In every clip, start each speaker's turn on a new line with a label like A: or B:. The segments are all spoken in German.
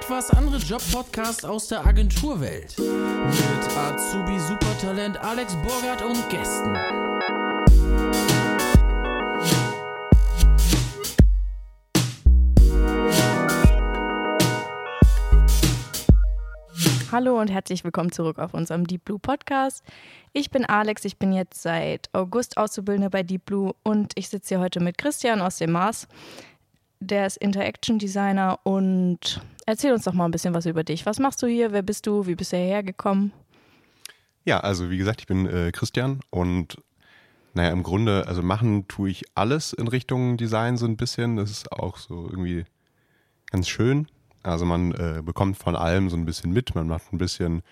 A: etwas andere Job-Podcast aus der Agenturwelt. Mit Azubi Supertalent Alex Burgert und Gästen.
B: Hallo und herzlich willkommen zurück auf unserem Deep Blue Podcast. Ich bin Alex, ich bin jetzt seit August Auszubildende bei Deep Blue und ich sitze hier heute mit Christian aus dem Mars. Der ist Interaction Designer und erzähl uns doch mal ein bisschen was über dich. Was machst du hier? Wer bist du? Wie bist du hierher gekommen?
C: Ja, also wie gesagt, ich bin äh, Christian und naja, im Grunde, also machen tue ich alles in Richtung Design so ein bisschen. Das ist auch so irgendwie ganz schön. Also man äh, bekommt von allem so ein bisschen mit. Man macht ein bisschen,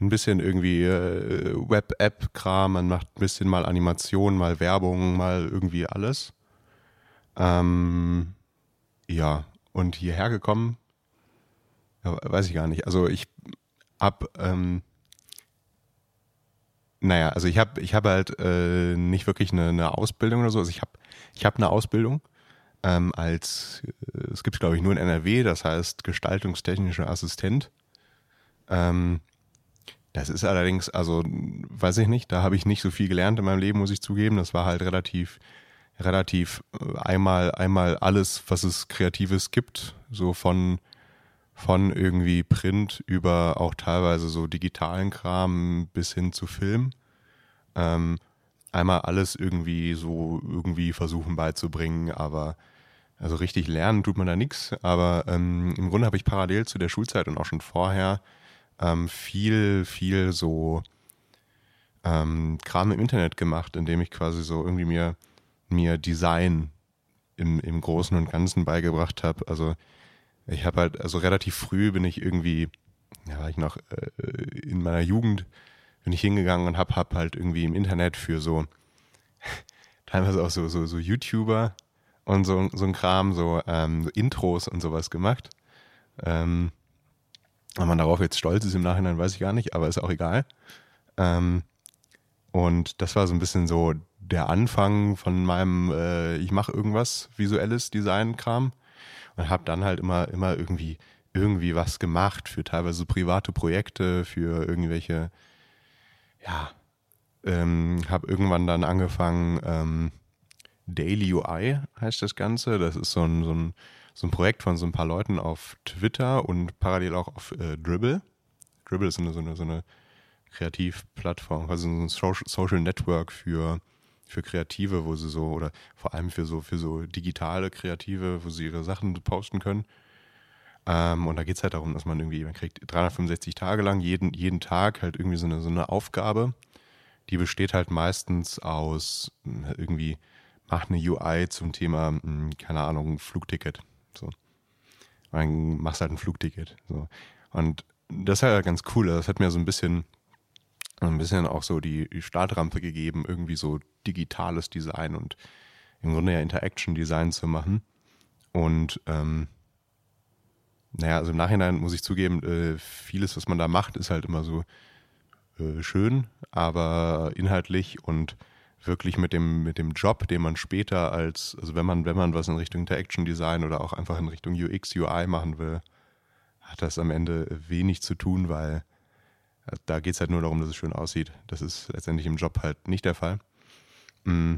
C: ein bisschen irgendwie äh, Web-App-Kram, man macht ein bisschen mal Animation, mal Werbung, mal irgendwie alles. Ähm, ja, und hierher gekommen, ja, weiß ich gar nicht. Also ich hab, ähm, naja, also ich habe ich hab halt äh, nicht wirklich eine, eine Ausbildung oder so. Also ich habe ich hab eine Ausbildung ähm, als, äh, es gibt es glaube ich nur in NRW, das heißt gestaltungstechnischer Assistent. Ähm, das ist allerdings, also weiß ich nicht, da habe ich nicht so viel gelernt in meinem Leben, muss ich zugeben. Das war halt relativ, relativ äh, einmal, einmal alles, was es Kreatives gibt, so von, von irgendwie Print über auch teilweise so digitalen Kram bis hin zu Film. Ähm, einmal alles irgendwie so irgendwie versuchen beizubringen, aber also richtig lernen tut man da nichts. Aber ähm, im Grunde habe ich parallel zu der Schulzeit und auch schon vorher ähm, viel, viel so ähm, Kram im Internet gemacht, indem ich quasi so irgendwie mir, mir Design im, im Großen und Ganzen beigebracht habe. Also ich habe halt, also relativ früh bin ich irgendwie, ja, war ich noch äh, in meiner Jugend, bin ich hingegangen und habe hab halt irgendwie im Internet für so teilweise auch so, so, so YouTuber und so, so ein Kram, so, ähm, so Intros und sowas gemacht. Ähm, ob man darauf jetzt stolz ist im Nachhinein, weiß ich gar nicht, aber ist auch egal. Ähm, und das war so ein bisschen so der Anfang von meinem, äh, ich mache irgendwas visuelles Design-Kram und habe dann halt immer, immer irgendwie, irgendwie was gemacht für teilweise private Projekte, für irgendwelche, ja, ähm, habe irgendwann dann angefangen, ähm, Daily UI heißt das Ganze. Das ist so ein, so, ein, so ein Projekt von so ein paar Leuten auf Twitter und parallel auch auf äh, Dribble. Dribble ist so eine, so eine, so eine Kreativplattform, also so ein Social Network für, für Kreative, wo sie so, oder vor allem für so, für so digitale Kreative, wo sie ihre Sachen posten können. Ähm, und da geht es halt darum, dass man irgendwie, man kriegt 365 Tage lang jeden, jeden Tag halt irgendwie so eine, so eine Aufgabe die besteht halt meistens aus hm, irgendwie, mach eine UI zum Thema, hm, keine Ahnung, Flugticket. So. Dann machst halt ein Flugticket. So. Und das ist halt ganz cool. Das hat mir so ein bisschen, ein bisschen auch so die, Startrampe gegeben, irgendwie so digitales Design und im Grunde ja Interaction Design zu machen. Und ähm, naja, also im Nachhinein muss ich zugeben, äh, vieles, was man da macht, ist halt immer so äh, schön, aber inhaltlich und wirklich mit dem, mit dem Job, den man später als, also wenn man, wenn man was in Richtung Interaction Design oder auch einfach in Richtung UX, UI machen will, hat das am Ende wenig zu tun, weil da geht es halt nur darum, dass es schön aussieht. Das ist letztendlich im Job halt nicht der Fall. Mm.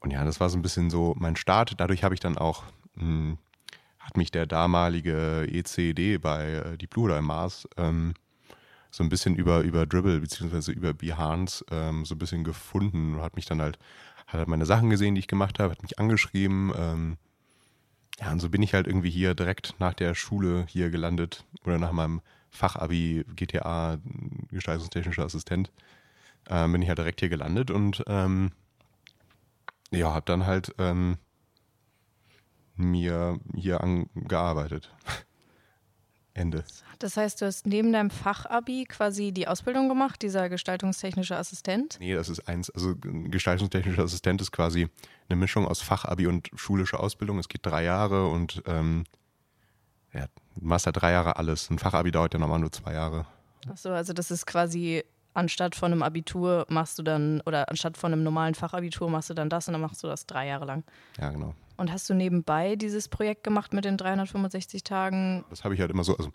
C: Und ja, das war so ein bisschen so mein Start. Dadurch habe ich dann auch, mm, hat mich der damalige ECD bei äh, die Blue oder im Mars ähm, so ein bisschen über, über Dribble beziehungsweise über Behance ähm, so ein bisschen gefunden und hat mich dann halt, hat halt meine Sachen gesehen, die ich gemacht habe, hat mich angeschrieben. Ähm, ja, und so bin ich halt irgendwie hier direkt nach der Schule hier gelandet oder nach meinem Fachabi GTA Gestaltungstechnischer Assistent ähm, bin ich halt direkt hier gelandet und ähm, ja, habe dann halt ähm, mir hier angearbeitet. Ende.
B: Das heißt, du hast neben deinem Fachabi quasi die Ausbildung gemacht, dieser gestaltungstechnische Assistent?
C: Nee, das ist eins. Also gestaltungstechnischer Assistent ist quasi eine Mischung aus Fachabi und schulischer Ausbildung. Es geht drei Jahre und ähm, ja, du machst halt drei Jahre alles. Ein Fachabi dauert ja normal nur zwei Jahre.
B: Achso, also das ist quasi anstatt von einem Abitur machst du dann, oder anstatt von einem normalen Fachabitur machst du dann das und dann machst du das drei Jahre lang.
C: Ja, genau.
B: Und hast du nebenbei dieses Projekt gemacht mit den 365 Tagen?
C: Das habe ich halt immer so, also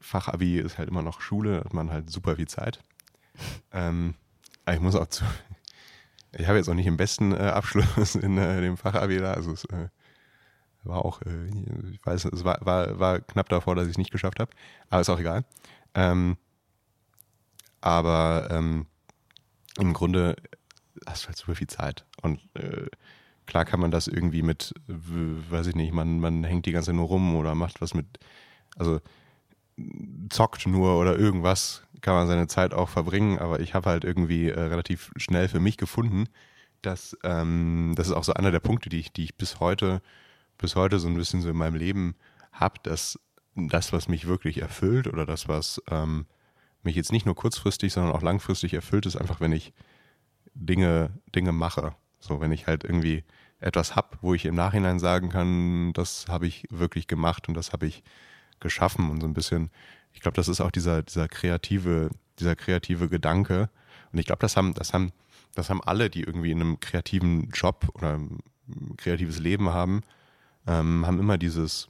C: Fachabi ist halt immer noch Schule, hat man halt super viel Zeit. ähm, aber ich muss auch zu, ich habe jetzt auch nicht den besten äh, Abschluss in äh, dem Fachabi da, also es äh, war auch, äh, ich weiß, es war, war, war knapp davor, dass ich es nicht geschafft habe, aber ist auch egal. Ähm, aber ähm, im Grunde hast du halt super viel Zeit. Und äh, klar kann man das irgendwie mit, weiß ich nicht, man, man hängt die ganze Zeit nur rum oder macht was mit, also zockt nur oder irgendwas, kann man seine Zeit auch verbringen, aber ich habe halt irgendwie äh, relativ schnell für mich gefunden, dass ähm, das ist auch so einer der Punkte, die ich, die ich bis heute, bis heute so ein bisschen so in meinem Leben habe, dass das, was mich wirklich erfüllt oder das, was ähm, mich jetzt nicht nur kurzfristig, sondern auch langfristig erfüllt, ist einfach, wenn ich Dinge, Dinge mache. So, wenn ich halt irgendwie etwas habe, wo ich im Nachhinein sagen kann, das habe ich wirklich gemacht und das habe ich geschaffen und so ein bisschen, ich glaube, das ist auch dieser, dieser kreative, dieser kreative Gedanke. Und ich glaube, das haben, das haben, das haben alle, die irgendwie in einem kreativen Job oder ein kreatives Leben haben, ähm, haben immer dieses,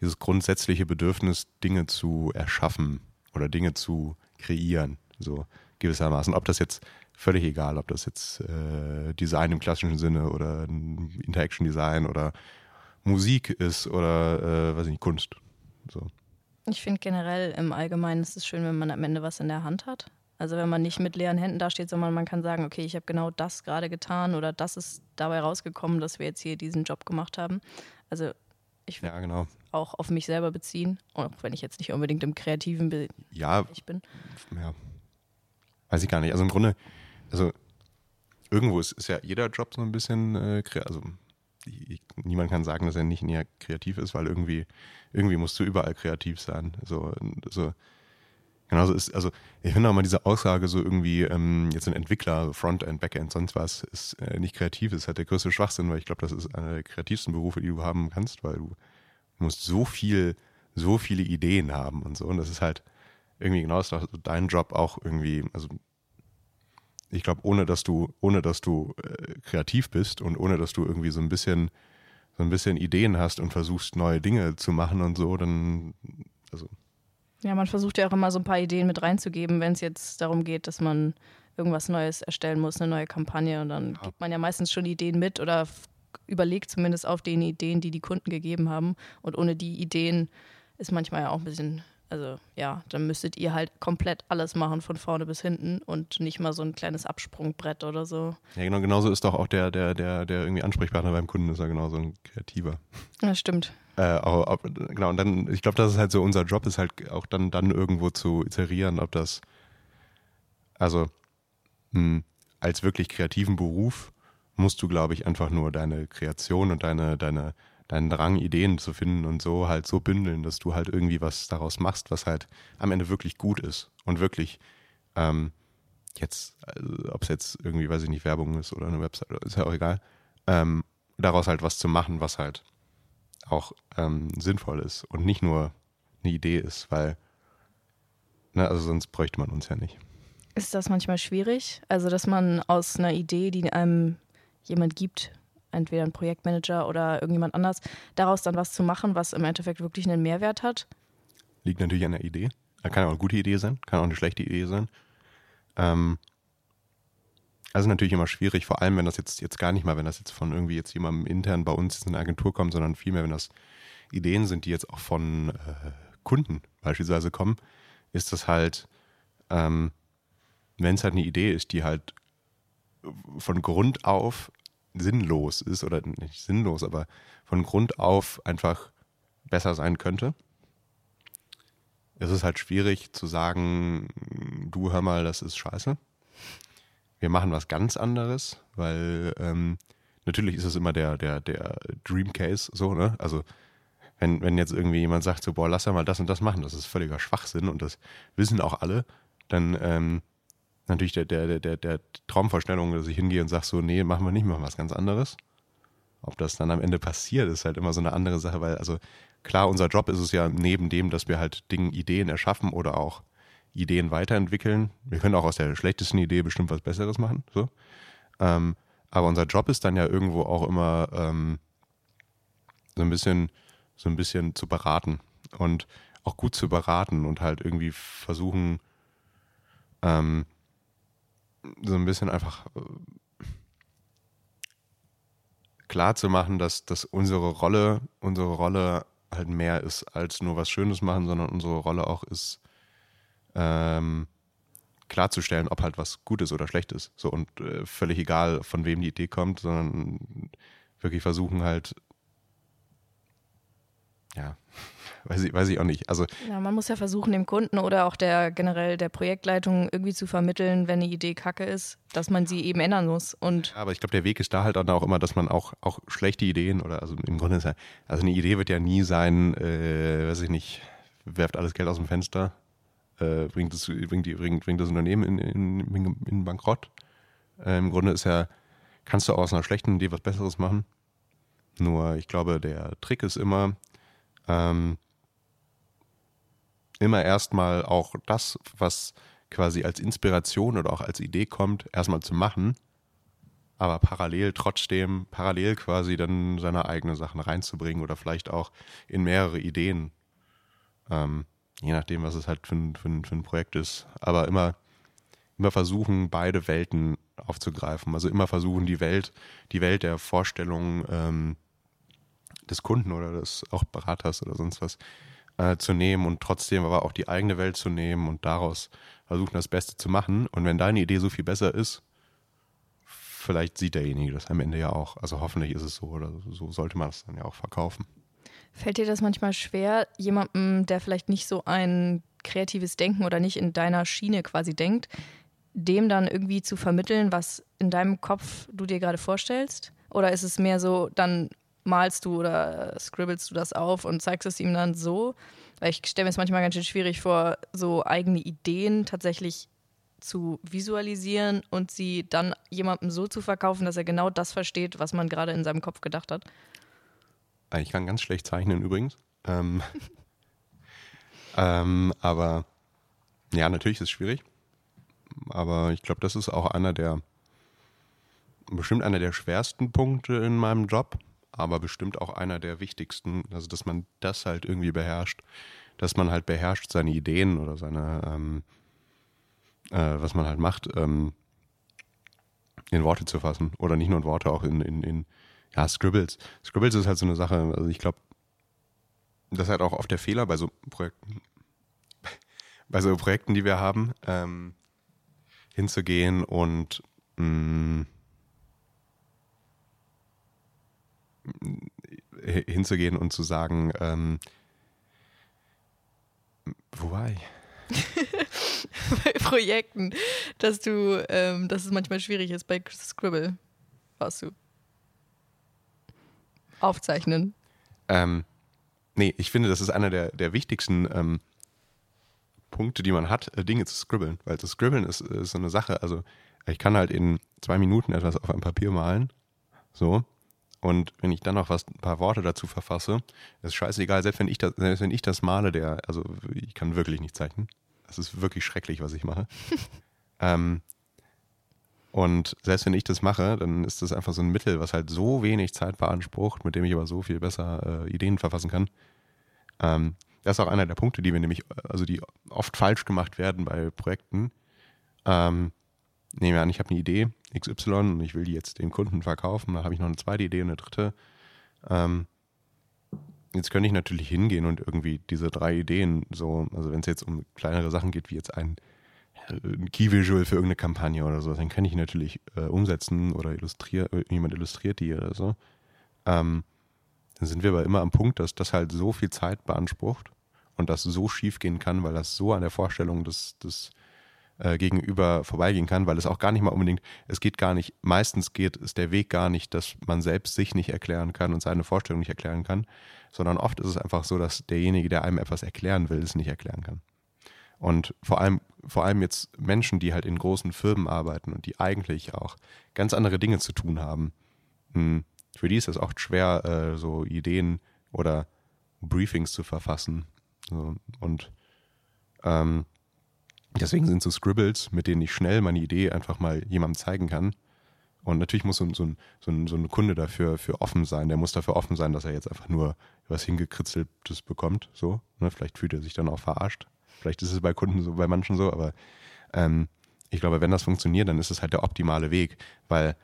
C: dieses grundsätzliche Bedürfnis, Dinge zu erschaffen oder Dinge zu kreieren, so gewissermaßen. Ob das jetzt völlig egal, ob das jetzt äh, Design im klassischen Sinne oder Interaction Design oder Musik ist oder äh, weiß ich nicht, Kunst. So.
B: Ich finde generell im Allgemeinen ist es schön, wenn man am Ende was in der Hand hat. Also wenn man nicht mit leeren Händen dasteht, sondern man kann sagen, okay, ich habe genau das gerade getan oder das ist dabei rausgekommen, dass wir jetzt hier diesen Job gemacht haben. Also ich
C: ja, genau.
B: auch auf mich selber beziehen, auch wenn ich jetzt nicht unbedingt im kreativen Be
C: ja, ich bin. Ja, weiß ich gar nicht. Also im Grunde, also irgendwo ist, ist ja jeder Job so ein bisschen, äh, also ich, niemand kann sagen, dass er nicht näher kreativ ist, weil irgendwie, irgendwie musst du überall kreativ sein. So, so, genauso ist, also ich finde auch mal diese Aussage so irgendwie, ähm, jetzt ein Entwickler, Frontend, Backend, sonst was, ist äh, nicht kreativ, ist halt der größte Schwachsinn, weil ich glaube, das ist einer der kreativsten Berufe, die du haben kannst, weil du musst so viel, so viele Ideen haben und so. Und das ist halt irgendwie genau das, dein Job auch irgendwie, also ich glaube, ohne dass du, ohne dass du äh, kreativ bist und ohne dass du irgendwie so ein bisschen, so ein bisschen Ideen hast und versuchst, neue Dinge zu machen und so, dann, also.
B: Ja, man versucht ja auch immer so ein paar Ideen mit reinzugeben, wenn es jetzt darum geht, dass man irgendwas Neues erstellen muss, eine neue Kampagne und dann ja. gibt man ja meistens schon Ideen mit oder überlegt zumindest auf den Ideen, die die Kunden gegeben haben und ohne die Ideen ist manchmal ja auch ein bisschen also ja, dann müsstet ihr halt komplett alles machen von vorne bis hinten und nicht mal so ein kleines Absprungbrett oder so.
C: Ja, genau, genauso ist doch auch der, der, der, der irgendwie Ansprechpartner beim Kunden ist ja genauso ein Kreativer.
B: Ja, stimmt.
C: Äh, auch, ob, genau, und dann, ich glaube, das ist halt so, unser Job ist halt auch dann, dann irgendwo zu iterieren, ob das, also mh, hm, als wirklich kreativen Beruf musst du, glaube ich, einfach nur deine Kreation und deine, deine deinen Drang, Ideen zu finden und so halt so bündeln, dass du halt irgendwie was daraus machst, was halt am Ende wirklich gut ist und wirklich ähm, jetzt, also, ob es jetzt irgendwie, weiß ich nicht, Werbung ist oder eine Website, ist ja auch egal, ähm, daraus halt was zu machen, was halt auch ähm, sinnvoll ist und nicht nur eine Idee ist, weil, ne, also sonst bräuchte man uns ja nicht.
B: Ist das manchmal schwierig? Also, dass man aus einer Idee, die einem jemand gibt, entweder ein Projektmanager oder irgendjemand anders, daraus dann was zu machen, was im Endeffekt wirklich einen Mehrwert hat?
C: Liegt natürlich an der Idee. Kann auch eine gute Idee sein, kann auch eine schlechte Idee sein. Ähm, also natürlich immer schwierig, vor allem wenn das jetzt, jetzt gar nicht mal, wenn das jetzt von irgendwie jetzt jemandem intern bei uns in der Agentur kommt, sondern vielmehr, wenn das Ideen sind, die jetzt auch von äh, Kunden beispielsweise kommen, ist das halt, ähm, wenn es halt eine Idee ist, die halt von Grund auf sinnlos ist oder nicht sinnlos, aber von Grund auf einfach besser sein könnte. Es ist halt schwierig zu sagen, du hör mal, das ist scheiße. Wir machen was ganz anderes, weil ähm, natürlich ist es immer der, der, der Dream Case so, ne? Also wenn, wenn jetzt irgendwie jemand sagt, so, boah, lass ja mal das und das machen, das ist völliger Schwachsinn und das wissen auch alle, dann ähm, natürlich der, der, der, der Traumvorstellung, dass ich hingehe und sage so, nee, machen wir nicht, machen wir was ganz anderes. Ob das dann am Ende passiert, ist halt immer so eine andere Sache, weil, also klar, unser Job ist es ja neben dem, dass wir halt Dinge, Ideen erschaffen oder auch Ideen weiterentwickeln. Wir können auch aus der schlechtesten Idee bestimmt was Besseres machen, so. Ähm, aber unser Job ist dann ja irgendwo auch immer ähm, so ein bisschen, so ein bisschen zu beraten und auch gut zu beraten und halt irgendwie versuchen, ähm, so ein bisschen einfach äh, klar zu machen, dass, dass unsere Rolle, unsere Rolle halt mehr ist als nur was Schönes machen, sondern unsere Rolle auch ist, ähm, klarzustellen, ob halt was gut ist oder schlecht ist. So und äh, völlig egal, von wem die Idee kommt, sondern wirklich versuchen halt, ja, weiß ich, weiß ich auch nicht. Also
B: ja, man muss ja versuchen, dem Kunden oder auch der generell der Projektleitung irgendwie zu vermitteln, wenn eine Idee kacke ist, dass man sie eben ändern muss. Und
C: aber ich glaube, der Weg ist da halt auch immer, dass man auch, auch schlechte Ideen oder also im Grunde ist ja, also eine Idee wird ja nie sein, äh, weiß ich nicht, werft alles Geld aus dem Fenster, äh, bringt, das, bringt, die, bringt, bringt das Unternehmen in, in, in Bankrott. Äh, Im Grunde ist ja, kannst du aus einer schlechten Idee was Besseres machen. Nur ich glaube, der Trick ist immer, ähm, immer erstmal auch das, was quasi als Inspiration oder auch als Idee kommt, erstmal zu machen, aber parallel trotzdem, parallel quasi dann seine eigenen Sachen reinzubringen oder vielleicht auch in mehrere Ideen. Ähm, je nachdem, was es halt für ein, für für ein Projekt ist. Aber immer, immer versuchen, beide Welten aufzugreifen. Also immer versuchen, die Welt, die Welt der Vorstellung ähm, des Kunden oder des auch Beraters oder sonst was äh, zu nehmen und trotzdem aber auch die eigene Welt zu nehmen und daraus versuchen, das Beste zu machen. Und wenn deine Idee so viel besser ist, vielleicht sieht derjenige das am Ende ja auch. Also hoffentlich ist es so oder so sollte man es dann ja auch verkaufen.
B: Fällt dir das manchmal schwer, jemandem, der vielleicht nicht so ein kreatives Denken oder nicht in deiner Schiene quasi denkt, dem dann irgendwie zu vermitteln, was in deinem Kopf du dir gerade vorstellst? Oder ist es mehr so, dann malst du oder scribbelst du das auf und zeigst es ihm dann so? Weil ich stelle mir es manchmal ganz schön schwierig vor, so eigene Ideen tatsächlich zu visualisieren und sie dann jemandem so zu verkaufen, dass er genau das versteht, was man gerade in seinem Kopf gedacht hat.
C: Ich kann ganz schlecht zeichnen übrigens. Ähm, ähm, aber ja, natürlich ist es schwierig. Aber ich glaube, das ist auch einer der, bestimmt einer der schwersten Punkte in meinem Job, aber bestimmt auch einer der wichtigsten. Also, dass man das halt irgendwie beherrscht. Dass man halt beherrscht, seine Ideen oder seine, ähm, äh, was man halt macht, ähm, in Worte zu fassen. Oder nicht nur in Worte, auch in, in, in ja, Scribbles. Scribbles ist halt so eine Sache, also ich glaube, das ist halt auch oft der Fehler bei so Projekten, bei so Projekten, die wir haben, ähm, hinzugehen und mh, mm, hinzugehen und zu sagen, ähm, wo war ich?
B: bei Projekten, dass du, ähm, dass es manchmal schwierig ist bei Scribble, warst du aufzeichnen.
C: Ähm, nee, ich finde, das ist einer der, der wichtigsten ähm, Punkte, die man hat, äh, Dinge zu scribbeln. Weil das Scribbeln ist, ist so eine Sache. Also, ich kann halt in zwei Minuten etwas auf einem Papier malen. So. Und wenn ich dann noch was, ein paar Worte dazu verfasse, ist scheißegal, selbst wenn ich das, selbst wenn ich das male, der, also ich kann wirklich nicht zeichnen. Das ist wirklich schrecklich, was ich mache. ähm, und selbst wenn ich das mache, dann ist das einfach so ein Mittel, was halt so wenig Zeit beansprucht, mit dem ich aber so viel besser äh, Ideen verfassen kann. Ähm, das ist auch einer der Punkte, die wir nämlich, also die oft falsch gemacht werden bei Projekten. Ähm, nehmen wir an, ich habe eine Idee, XY, und ich will die jetzt dem Kunden verkaufen, da habe ich noch eine zweite Idee und eine dritte. Ähm, jetzt könnte ich natürlich hingehen und irgendwie diese drei Ideen so, also wenn es jetzt um kleinere Sachen geht, wie jetzt ein ein Key-Visual für irgendeine Kampagne oder so, dann kann ich natürlich äh, umsetzen oder illustrieren, äh, jemand illustriert die oder so. Ähm, dann sind wir aber immer am Punkt, dass das halt so viel Zeit beansprucht und das so schief gehen kann, weil das so an der Vorstellung des, des äh, Gegenüber vorbeigehen kann, weil es auch gar nicht mal unbedingt, es geht gar nicht, meistens geht es der Weg gar nicht, dass man selbst sich nicht erklären kann und seine Vorstellung nicht erklären kann, sondern oft ist es einfach so, dass derjenige, der einem etwas erklären will, es nicht erklären kann. Und vor allem, vor allem jetzt Menschen, die halt in großen Firmen arbeiten und die eigentlich auch ganz andere Dinge zu tun haben, hm, für die ist es oft schwer, äh, so Ideen oder Briefings zu verfassen. und ähm, deswegen sind so Scribbles, mit denen ich schnell meine Idee einfach mal jemandem zeigen kann Und natürlich muss so, so, ein, so, ein, so ein Kunde dafür für offen sein. Der muss dafür offen sein, dass er jetzt einfach nur was hingekritzeltes bekommt. So, ne? Vielleicht fühlt er sich dann auch verarscht. Vielleicht ist es bei Kunden so, bei manchen so, aber ähm, ich glaube, wenn das funktioniert, dann ist es halt der optimale Weg, weil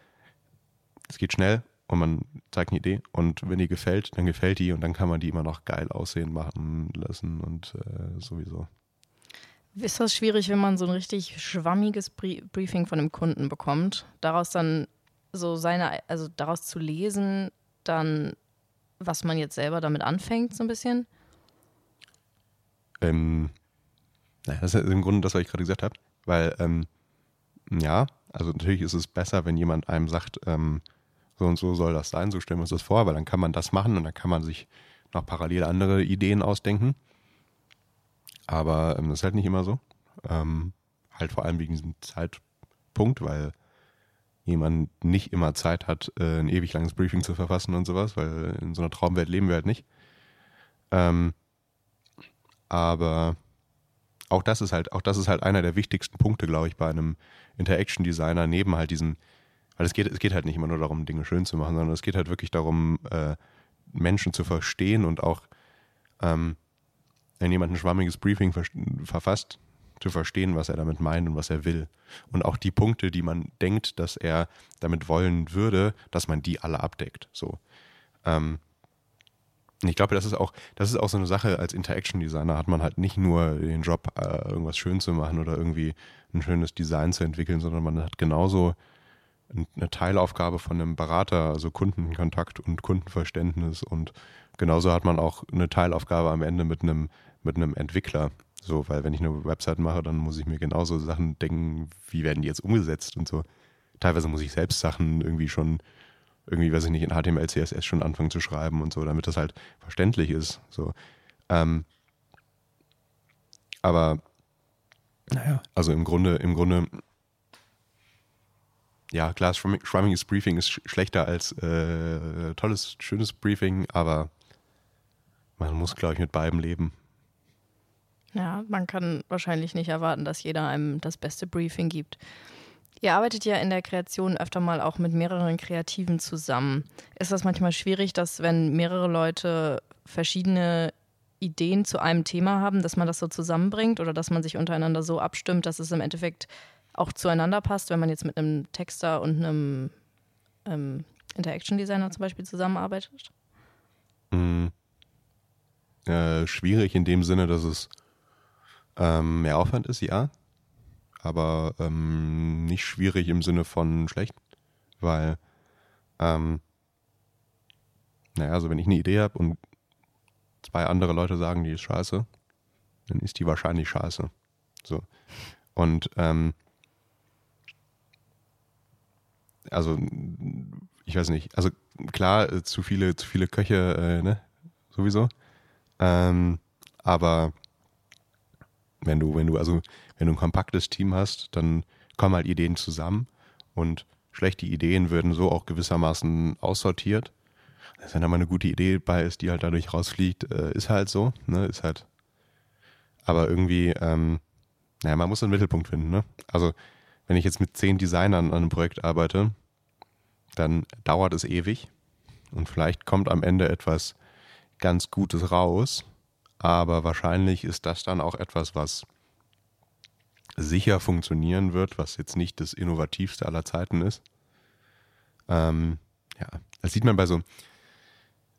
C: es geht schnell und man zeigt eine Idee und wenn die gefällt, dann gefällt die und dann kann man die immer noch geil aussehen machen lassen und äh, sowieso.
B: Ist das schwierig, wenn man so ein richtig schwammiges Briefing von einem Kunden bekommt, daraus dann so seine, also daraus zu lesen, dann was man jetzt selber damit anfängt, so ein bisschen?
C: Ähm, das ist im Grunde das, was ich gerade gesagt habe, weil ähm, ja, also natürlich ist es besser, wenn jemand einem sagt, ähm, so und so soll das sein, so stellen wir uns das vor, weil dann kann man das machen und dann kann man sich noch parallel andere Ideen ausdenken. Aber ähm, das ist halt nicht immer so. Ähm, halt vor allem wegen diesem Zeitpunkt, weil jemand nicht immer Zeit hat, äh, ein ewig langes Briefing zu verfassen und sowas, weil in so einer Traumwelt leben wir halt nicht. Ähm, aber auch das ist halt, auch das ist halt einer der wichtigsten Punkte, glaube ich, bei einem Interaction Designer, neben halt diesen, weil es geht, es geht halt nicht immer nur darum, Dinge schön zu machen, sondern es geht halt wirklich darum, äh, Menschen zu verstehen und auch ähm, wenn jemand ein schwammiges Briefing verfasst, zu verstehen, was er damit meint und was er will. Und auch die Punkte, die man denkt, dass er damit wollen würde, dass man die alle abdeckt. So. Ähm, ich glaube, das ist auch, das ist auch so eine Sache, als Interaction Designer hat man halt nicht nur den Job, äh, irgendwas schön zu machen oder irgendwie ein schönes Design zu entwickeln, sondern man hat genauso eine Teilaufgabe von einem Berater, also Kundenkontakt und Kundenverständnis und genauso hat man auch eine Teilaufgabe am Ende mit einem mit einem Entwickler. So, weil wenn ich eine Website mache, dann muss ich mir genauso Sachen denken, wie werden die jetzt umgesetzt und so. Teilweise muss ich selbst Sachen irgendwie schon, irgendwie, weiß ich nicht, in HTML, CSS schon anfangen zu schreiben und so, damit das halt verständlich ist. So. Ähm, aber naja, also im Grunde, im Grunde, ja, klar, schwammiges Briefing ist schlechter als äh, tolles, schönes Briefing, aber man muss, glaube ich, mit beidem leben.
B: Ja, man kann wahrscheinlich nicht erwarten, dass jeder einem das beste Briefing gibt. Ihr arbeitet ja in der Kreation öfter mal auch mit mehreren Kreativen zusammen. Ist das manchmal schwierig, dass wenn mehrere Leute verschiedene Ideen zu einem Thema haben, dass man das so zusammenbringt oder dass man sich untereinander so abstimmt, dass es im Endeffekt auch zueinander passt, wenn man jetzt mit einem Texter und einem ähm, Interaction Designer zum Beispiel zusammenarbeitet?
C: Mhm. Äh, schwierig in dem Sinne, dass es ähm, mehr Aufwand ist, ja. Aber ähm, nicht schwierig im Sinne von schlecht, weil, ähm, naja, also wenn ich eine Idee habe und zwei andere Leute sagen, die ist scheiße, dann ist die wahrscheinlich scheiße. So. Und ähm, also ich weiß nicht, also klar, äh, zu viele, zu viele Köche, äh, ne, sowieso. Ähm, aber wenn du, wenn du, also, wenn du ein kompaktes Team hast, dann kommen halt Ideen zusammen und schlechte Ideen würden so auch gewissermaßen aussortiert. Also wenn da mal eine gute Idee bei ist, die halt dadurch rausfliegt, äh, ist halt so, ne, ist halt. Aber irgendwie, ähm, naja, man muss einen Mittelpunkt finden, ne? Also, wenn ich jetzt mit zehn Designern an einem Projekt arbeite, dann dauert es ewig und vielleicht kommt am Ende etwas ganz Gutes raus, aber wahrscheinlich ist das dann auch etwas, was sicher funktionieren wird, was jetzt nicht das innovativste aller Zeiten ist. Ähm, ja, das sieht man bei so,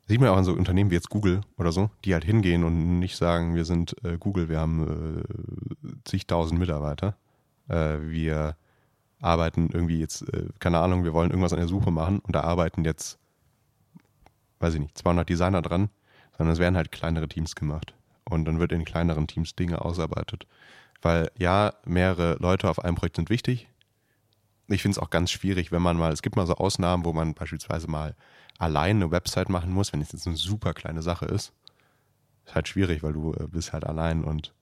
C: sieht man auch an so Unternehmen wie jetzt Google oder so, die halt hingehen und nicht sagen, wir sind äh, Google, wir haben äh, zigtausend Mitarbeiter, äh, wir arbeiten irgendwie jetzt, äh, keine Ahnung, wir wollen irgendwas an der Suche machen und da arbeiten jetzt, weiß ich nicht, 200 Designer dran sondern es werden halt kleinere Teams gemacht. Und dann wird in kleineren Teams Dinge ausarbeitet. Weil ja, mehrere Leute auf einem Projekt sind wichtig. Ich finde es auch ganz schwierig, wenn man mal, es gibt mal so Ausnahmen, wo man beispielsweise mal allein eine Website machen muss, wenn es jetzt eine super kleine Sache ist. Ist halt schwierig, weil du äh, bist halt allein und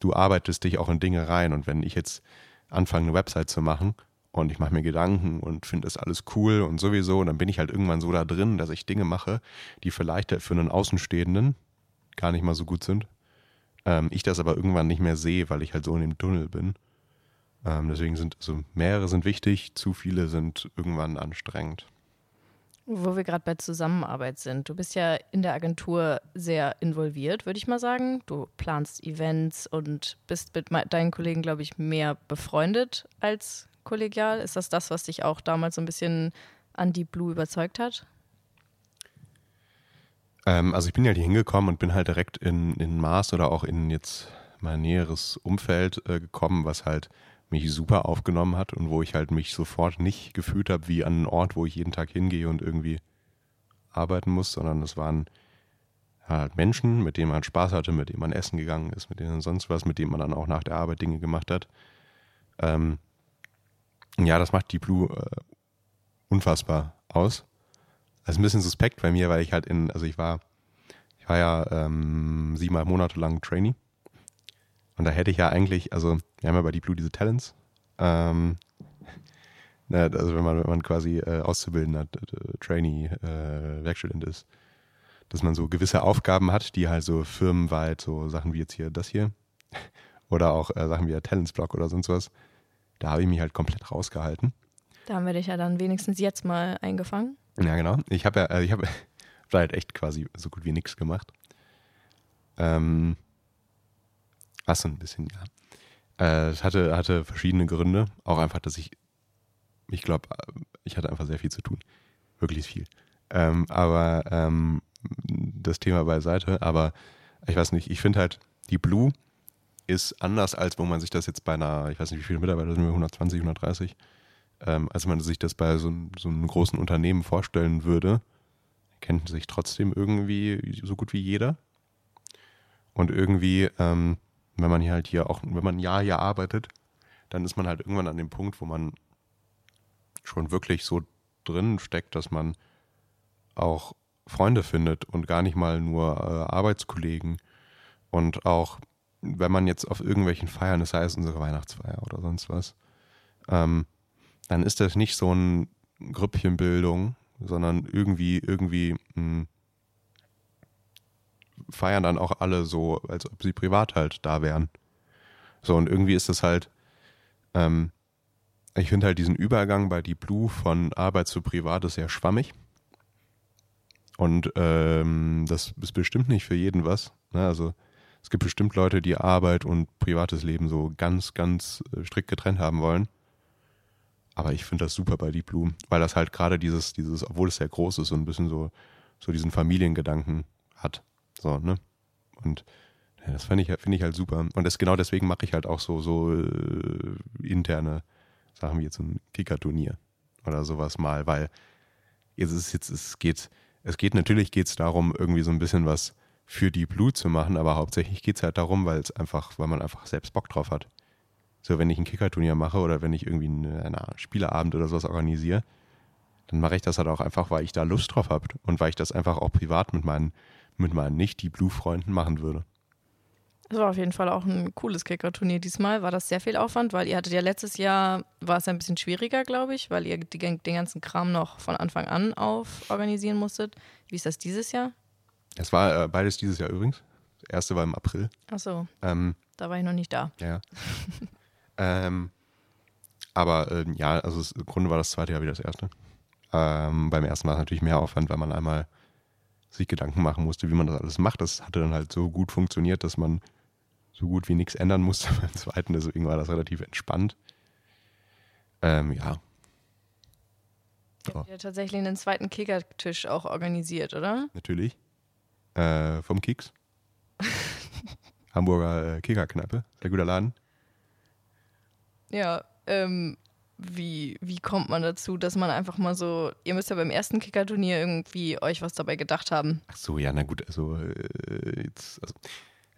C: du arbeitest dich auch in Dinge rein. Und wenn ich jetzt anfange, eine Website zu machen und ich mache mir Gedanken und finde das alles cool und sowieso. Und dann bin ich halt irgendwann so da drin, dass ich Dinge mache, die vielleicht für einen Außenstehenden gar nicht mal so gut sind. Ähm, ich das aber irgendwann nicht mehr sehe, weil ich halt so in dem Tunnel bin. Ähm, deswegen sind also mehrere sind wichtig, zu viele sind irgendwann anstrengend.
B: Wo wir gerade bei Zusammenarbeit sind. Du bist ja in der Agentur sehr involviert, würde ich mal sagen. Du planst Events und bist mit deinen Kollegen, glaube ich, mehr befreundet als kollegial. Ist das das, was dich auch damals so ein bisschen an Deep Blue überzeugt hat?
C: Ähm, also ich bin ja hier hingekommen und bin halt direkt in, in Mars oder auch in jetzt mein näheres Umfeld äh, gekommen, was halt mich super aufgenommen hat und wo ich halt mich sofort nicht gefühlt habe wie an einen Ort, wo ich jeden Tag hingehe und irgendwie arbeiten muss, sondern es waren halt Menschen, mit denen man Spaß hatte, mit denen man essen gegangen ist, mit denen sonst was, mit denen man dann auch nach der Arbeit Dinge gemacht hat. Ähm, ja, das macht die Blue äh, unfassbar aus. Das ist ein bisschen suspekt bei mir, weil ich halt in, also ich war, ich war ja ähm, siebeneinhalb Monate lang Trainee. Und da hätte ich ja eigentlich, also wir haben ja bei Deep Blue diese Talents. Ähm, also wenn man, wenn man quasi äh, auszubildender äh, Trainee, äh, Werkstudent ist, dass man so gewisse Aufgaben hat, die halt so firmenweit, so Sachen wie jetzt hier das hier oder auch äh, Sachen wie der Talentsblock oder sonst was, da habe ich mich halt komplett rausgehalten.
B: Da haben wir dich ja dann wenigstens jetzt mal eingefangen.
C: Ja, genau. Ich habe ja, äh, ich habe halt echt quasi so gut wie nichts gemacht. Ähm, was so ein bisschen, ja. Äh, es hatte, hatte verschiedene Gründe. Auch einfach, dass ich, ich glaube, ich hatte einfach sehr viel zu tun. Wirklich viel. Ähm, aber ähm, das Thema beiseite. Aber ich weiß nicht, ich finde halt, die Blue ist anders, als wo man sich das jetzt bei einer, ich weiß nicht, wie viele Mitarbeiter sind wir, 120, 130, ähm, als man sich das bei so, so, einem großen Unternehmen vorstellen würde, kennt sich trotzdem irgendwie so gut wie jeder. Und irgendwie, ähm, wenn man hier halt hier auch, wenn man ein Jahr hier arbeitet, dann ist man halt irgendwann an dem Punkt, wo man schon wirklich so drin steckt, dass man auch Freunde findet und gar nicht mal nur äh, Arbeitskollegen. Und auch, wenn man jetzt auf irgendwelchen Feiern, das heißt unsere Weihnachtsfeier oder sonst was, ähm, dann ist das nicht so ein Grüppchenbildung, sondern irgendwie, irgendwie mh, hm, feiern dann auch alle so, als ob sie privat halt da wären. So, und irgendwie ist das halt, ähm, ich finde halt diesen Übergang bei Deep Blue von Arbeit zu Privat ist sehr schwammig. Und ähm, das ist bestimmt nicht für jeden was. Ne? Also es gibt bestimmt Leute, die Arbeit und privates Leben so ganz, ganz äh, strikt getrennt haben wollen. Aber ich finde das super bei Deep Blue, weil das halt gerade dieses, dieses, obwohl es sehr groß ist, so ein bisschen so, so diesen Familiengedanken hat. So, ne? Und das finde ich, find ich halt super. Und das genau deswegen mache ich halt auch so, so äh, interne Sachen wie jetzt ein Kicker-Turnier oder sowas mal, weil jetzt ist jetzt, es geht, es geht natürlich geht es darum, irgendwie so ein bisschen was für die Blue zu machen, aber hauptsächlich geht es halt darum, weil es einfach, weil man einfach selbst Bock drauf hat. So, wenn ich ein Kickerturnier mache oder wenn ich irgendwie einen, einen Spieleabend oder sowas organisiere, dann mache ich das halt auch einfach, weil ich da Lust drauf habe und weil ich das einfach auch privat mit meinen, mit meinen Nicht-Die-Blue-Freunden machen würde.
B: Das war auf jeden Fall auch ein cooles Kickerturnier diesmal. War das sehr viel Aufwand, weil ihr hattet ja letztes Jahr, war es ein bisschen schwieriger, glaube ich, weil ihr die, den ganzen Kram noch von Anfang an auf organisieren musstet. Wie ist das dieses Jahr?
C: Es war äh, beides dieses Jahr übrigens. Das erste war im April.
B: Ach so. Ähm, da war ich noch nicht da.
C: Ja. Ähm, aber äh, ja, also im Grunde war das zweite Jahr wie das erste. Ähm, beim ersten war es natürlich mehr Aufwand, weil man einmal sich Gedanken machen musste, wie man das alles macht. Das hatte dann halt so gut funktioniert, dass man so gut wie nichts ändern musste. Beim zweiten, deswegen war das relativ entspannt. Ähm, ja.
B: Ihr habt ja tatsächlich einen zweiten Kickertisch auch organisiert, oder?
C: Natürlich. Äh, vom Kicks. Hamburger äh, Kickerkneipe. Sehr guter Laden.
B: Ja, ähm, wie, wie kommt man dazu, dass man einfach mal so, ihr müsst ja beim ersten Kicker-Turnier irgendwie euch was dabei gedacht haben.
C: Ach so, ja, na gut, also äh, jetzt, also,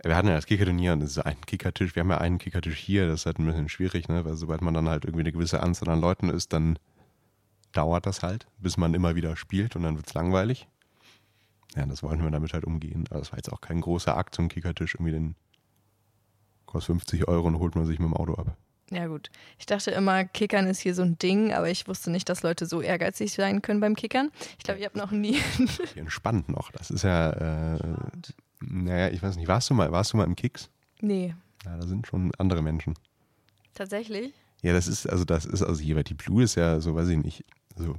C: wir hatten ja das Kickerturnier und das ist ein Kickertisch, wir haben ja einen Kickertisch hier, das ist halt ein bisschen schwierig, ne, weil sobald man dann halt irgendwie eine gewisse Anzahl an Leuten ist, dann dauert das halt, bis man immer wieder spielt und dann wird es langweilig. Ja, das wollten wir damit halt umgehen. Aber das war jetzt auch kein großer Akt zum Kickertisch, irgendwie den kostet 50 Euro und holt man sich mit dem Auto ab.
B: Ja, gut. Ich dachte immer, Kickern ist hier so ein Ding, aber ich wusste nicht, dass Leute so ehrgeizig sein können beim Kickern. Ich glaube, ich habe noch nie.
C: Entspannt noch. Das ist ja, äh, naja, ich weiß nicht, warst du mal, warst du mal im Kicks?
B: Nee.
C: Ja, da sind schon andere Menschen.
B: Tatsächlich?
C: Ja, das ist, also das ist, also hier, die Blue ist ja so, weiß ich nicht, so.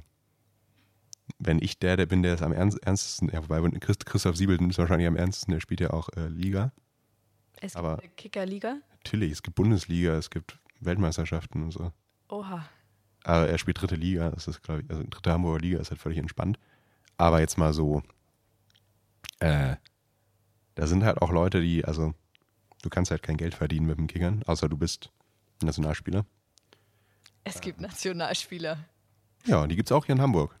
C: Wenn ich der, der bin, der ist am ernst, ernstesten, ja, wobei Christ, Christoph Siebelten ist wahrscheinlich am ernstesten, der spielt ja auch äh, Liga.
B: Es
C: Aber-
B: gibt Kickerliga.
C: Natürlich, es gibt Bundesliga, es gibt Weltmeisterschaften und so.
B: Oha.
C: Aber er spielt dritte Liga, das ist, glaube ich, also dritte Hamburger Liga ist halt völlig entspannt. Aber jetzt mal so, äh, da sind halt auch Leute, die, also, du kannst halt kein Geld verdienen mit dem Kickern, außer du bist Nationalspieler.
B: Es gibt Nationalspieler.
C: Ja, und die gibt es auch hier in Hamburg.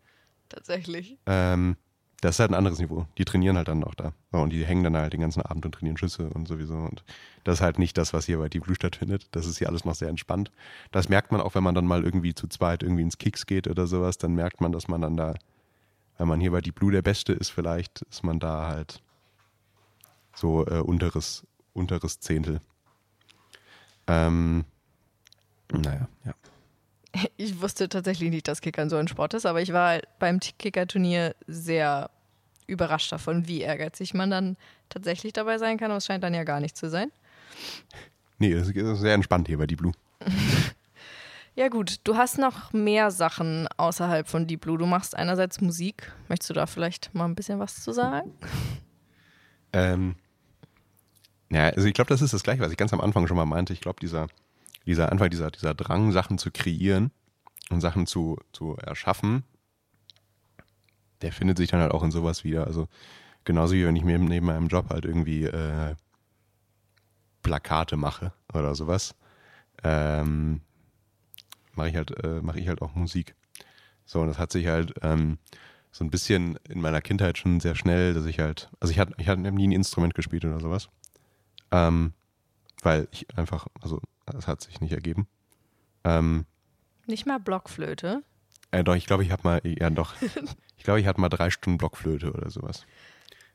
B: Tatsächlich.
C: Ähm, das ist halt ein anderes Niveau. Die trainieren halt dann auch da. Und die hängen dann halt den ganzen Abend und trainieren Schüsse und sowieso. Und das ist halt nicht das, was hier bei Deep Blue stattfindet. Das ist hier alles noch sehr entspannt. Das merkt man auch, wenn man dann mal irgendwie zu zweit irgendwie ins Kicks geht oder sowas. Dann merkt man, dass man dann da, wenn man hier bei Deep Blue der Beste ist, vielleicht ist man da halt so äh, unteres, unteres Zehntel. Ähm, naja, ja.
B: Ich wusste tatsächlich nicht, dass Kickern so ein Sport ist, aber ich war beim Kickerturnier sehr überrascht davon, wie ehrgeizig man dann tatsächlich dabei sein kann. Aber es scheint dann ja gar nicht zu sein.
C: Nee, das ist sehr entspannt hier bei Deep Blue.
B: Ja gut, du hast noch mehr Sachen außerhalb von Deep Blue. Du machst einerseits Musik. Möchtest du da vielleicht mal ein bisschen was zu sagen?
C: Ähm, ja, also ich glaube, das ist das Gleiche, was ich ganz am Anfang schon mal meinte. Ich glaube, dieser, dieser Anfang, dieser, dieser Drang, Sachen zu kreieren und Sachen zu, zu erschaffen, der findet sich dann halt auch in sowas wieder. Also genauso wie wenn ich mir neben meinem Job halt irgendwie äh, Plakate mache oder sowas, ähm, mache ich halt, äh, mache ich halt auch Musik. So, und das hat sich halt ähm, so ein bisschen in meiner Kindheit schon sehr schnell, dass ich halt, also ich hatte, ich hatte nie ein Instrument gespielt oder sowas. Ähm, weil ich einfach, also das hat sich nicht ergeben. Ähm,
B: Nicht mal Blockflöte.
C: äh, doch, ich glaube, ich habe mal, ja doch, ich glaube, ich hatte mal drei Stunden Blockflöte oder sowas.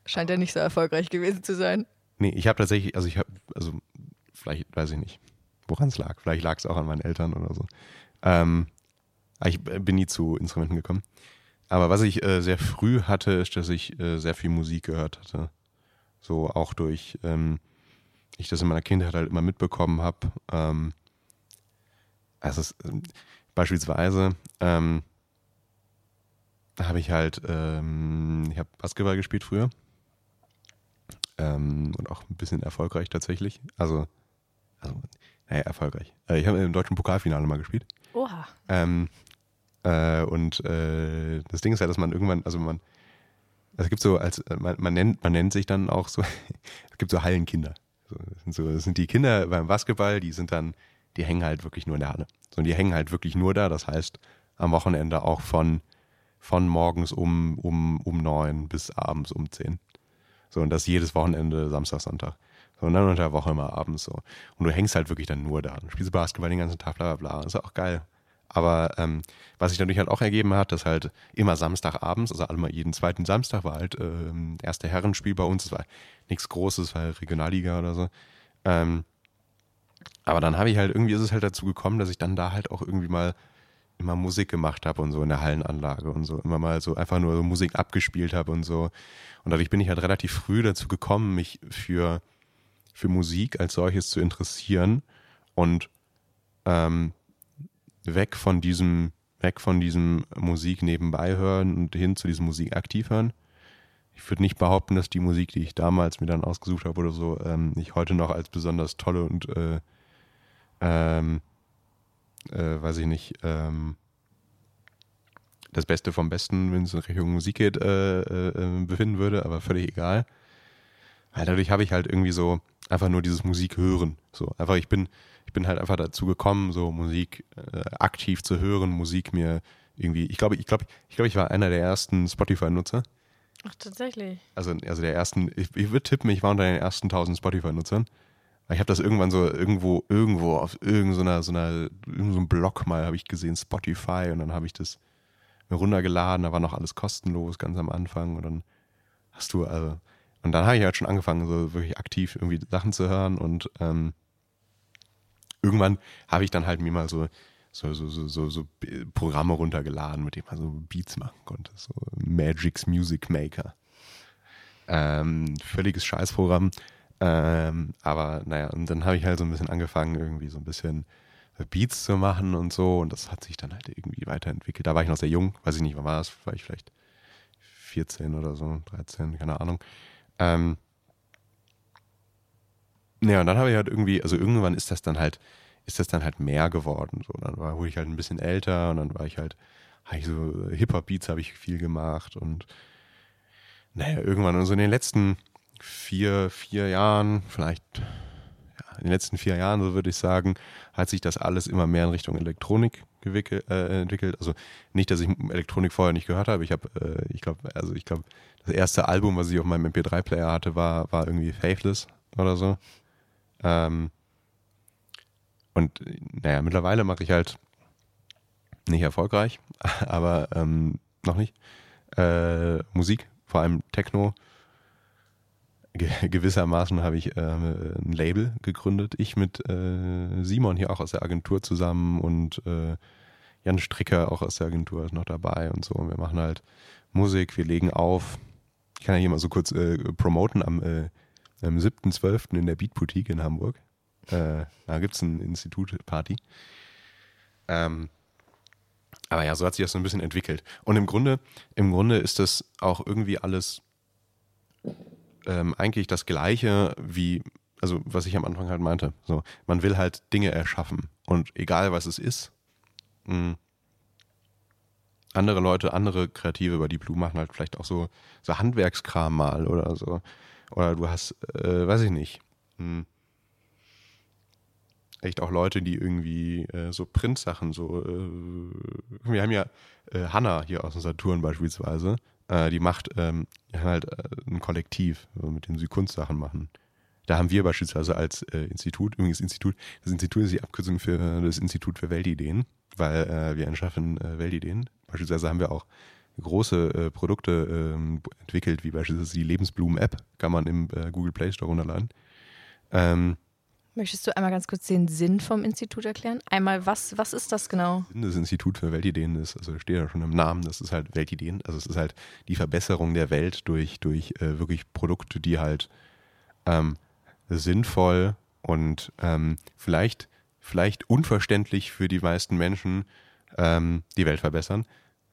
B: Scheint ja nicht so erfolgreich gewesen zu sein.
C: Nee, ich habe tatsächlich, also ich habe, also vielleicht weiß ich nicht, woran es lag. Vielleicht lag es auch an meinen Eltern oder so. Ähm, ich bin nie zu Instrumenten gekommen. Aber was ich äh, sehr früh hatte, ist, dass ich äh, sehr viel Musik gehört hatte. So auch durch, ähm, ich das in meiner Kindheit halt immer mitbekommen habe. Ähm, also es, ähm, beispielsweise ähm, habe ich halt, ähm, ich habe Basketball gespielt früher. Ähm, und auch ein bisschen erfolgreich tatsächlich. Also, also naja, erfolgreich. Äh, ich habe im deutschen Pokalfinale mal gespielt.
B: Oha.
C: Ähm, äh, und äh, das Ding ist ja, dass man irgendwann, also man, es gibt so, als man, man nennt, man nennt sich dann auch so, es gibt so Hallenkinder. Das, sind so, das sind die Kinder beim Basketball, die sind dann, die hängen halt wirklich nur in der Halle. So, und die hängen halt wirklich nur da. Das heißt, am Wochenende auch von, von morgens um, um, um neun bis abends um zehn. So, und das jedes Wochenende, Samstag, Sonntag. So, und dann unter der Woche immer abends so. Und du hängst halt wirklich dann nur da. Du spielst Basketball den ganzen Tag, bla bla bla. Das ist auch geil. Aber ähm, was sich dadurch halt auch ergeben hat, dass halt immer Samstagabends, also einmal jeden zweiten Samstag war halt ähm, erste Herrenspiel bei uns. Es war nichts Großes, war Regionalliga oder so. Ähm, aber dann habe ich halt, irgendwie ist es halt dazu gekommen, dass ich dann da halt auch irgendwie mal immer Musik gemacht habe und so in der Hallenanlage und so. Immer mal so einfach nur so Musik abgespielt habe und so. Und dadurch bin ich halt relativ früh dazu gekommen, mich für, für Musik als solches zu interessieren und ähm, weg von diesem, weg von diesem Musik nebenbei hören und hin zu diesem Musik aktiv hören. Ich würde nicht behaupten, dass die Musik, die ich damals mir dann ausgesucht habe oder so, ähm, ich heute noch als besonders tolle und äh, ähm, äh, weiß ich nicht, ähm, das Beste vom Besten, wenn es in Richtung Musik geht, äh, äh, befinden würde, aber völlig egal. Weil dadurch habe ich halt irgendwie so einfach nur dieses Musik hören. So einfach, ich bin, ich bin halt einfach dazu gekommen, so Musik äh, aktiv zu hören, Musik mir irgendwie, ich glaube, ich glaube, ich glaube, ich war einer der ersten Spotify-Nutzer.
B: Ach, tatsächlich.
C: Also, also der ersten, ich, ich würde tippen, ich war unter den ersten 1000 Spotify-Nutzern. Ich habe das irgendwann so irgendwo, irgendwo auf irgendeiner, so einer, irgendeinem so Blog mal habe ich gesehen, Spotify, und dann habe ich das mir runtergeladen, da war noch alles kostenlos ganz am Anfang und dann hast du, also, und dann habe ich halt schon angefangen, so wirklich aktiv irgendwie Sachen zu hören und ähm, irgendwann habe ich dann halt mir mal so so, so, so, so, so Programme runtergeladen, mit denen man so Beats machen konnte. So Magic's Music Maker. Ähm, völliges Scheißprogramm. Ähm, aber naja, und dann habe ich halt so ein bisschen angefangen, irgendwie so ein bisschen Beats zu machen und so. Und das hat sich dann halt irgendwie weiterentwickelt. Da war ich noch sehr jung, weiß ich nicht, wann war das? War ich vielleicht 14 oder so, 13, keine Ahnung. Ähm, ja, und dann habe ich halt irgendwie, also irgendwann ist das dann halt, ist das dann halt mehr geworden. So, dann war, wurde ich halt ein bisschen älter und dann war ich halt, habe ich so Hip-Hop-Beats habe ich viel gemacht und naja, irgendwann, also in den letzten vier, vier Jahren, vielleicht in den letzten vier Jahren, so würde ich sagen, hat sich das alles immer mehr in Richtung Elektronik äh, entwickelt. Also nicht, dass ich Elektronik vorher nicht gehört habe. Ich habe, äh, ich glaube, also ich glaube, das erste Album, was ich auf meinem MP3-Player hatte, war, war irgendwie Faithless oder so. Ähm, und naja, mittlerweile mache ich halt nicht erfolgreich, aber ähm, noch nicht. Äh, Musik, vor allem Techno. Ge gewissermaßen habe ich äh, ein Label gegründet. Ich mit äh, Simon hier auch aus der Agentur zusammen und äh, Jan Stricker auch aus der Agentur ist noch dabei und so. Und wir machen halt Musik, wir legen auf. Ich kann ja hier mal so kurz äh, promoten am, äh, am 7.12. in der Beat Boutique in Hamburg. Äh, da gibt es ein Institut-Party. Ähm, aber ja, so hat sich das so ein bisschen entwickelt. Und im Grunde, im Grunde ist das auch irgendwie alles ähm, eigentlich das Gleiche wie, also was ich am Anfang halt meinte. So, man will halt Dinge erschaffen. Und egal was es ist, mh, hm, andere Leute, andere Kreative über die Blue machen halt vielleicht auch so, so Handwerkskram mal oder so. Oder du hast, äh, weiß ich nicht, mh, hm, echt auch Leute, die irgendwie äh, so Printsachen, so, äh, wir haben ja äh, Hanna hier aus dem Saturn beispielsweise, äh, die macht ähm, halt äh, ein Kollektiv, mit dem sie Kunstsachen machen. Da haben wir beispielsweise als äh, Institut, übrigens Institut, das Institut ist die Abkürzung für das Institut für Weltideen, weil wir entschaffen Weltideen. Beispielsweise haben wir auch große Produkte ähm, entwickelt, wie beispielsweise die Lebensblumen-App, kann man im Google Play Store runterladen. Ähm,
B: Möchtest du einmal ganz kurz den Sinn vom Institut erklären? Einmal, was, was ist das genau?
C: Das Institut für Weltideen ist, also steht ja schon im Namen, das ist halt Weltideen. Also es ist halt die Verbesserung der Welt durch, durch äh, wirklich Produkte, die halt ähm, sinnvoll und ähm, vielleicht, vielleicht unverständlich für die meisten Menschen ähm, die Welt verbessern.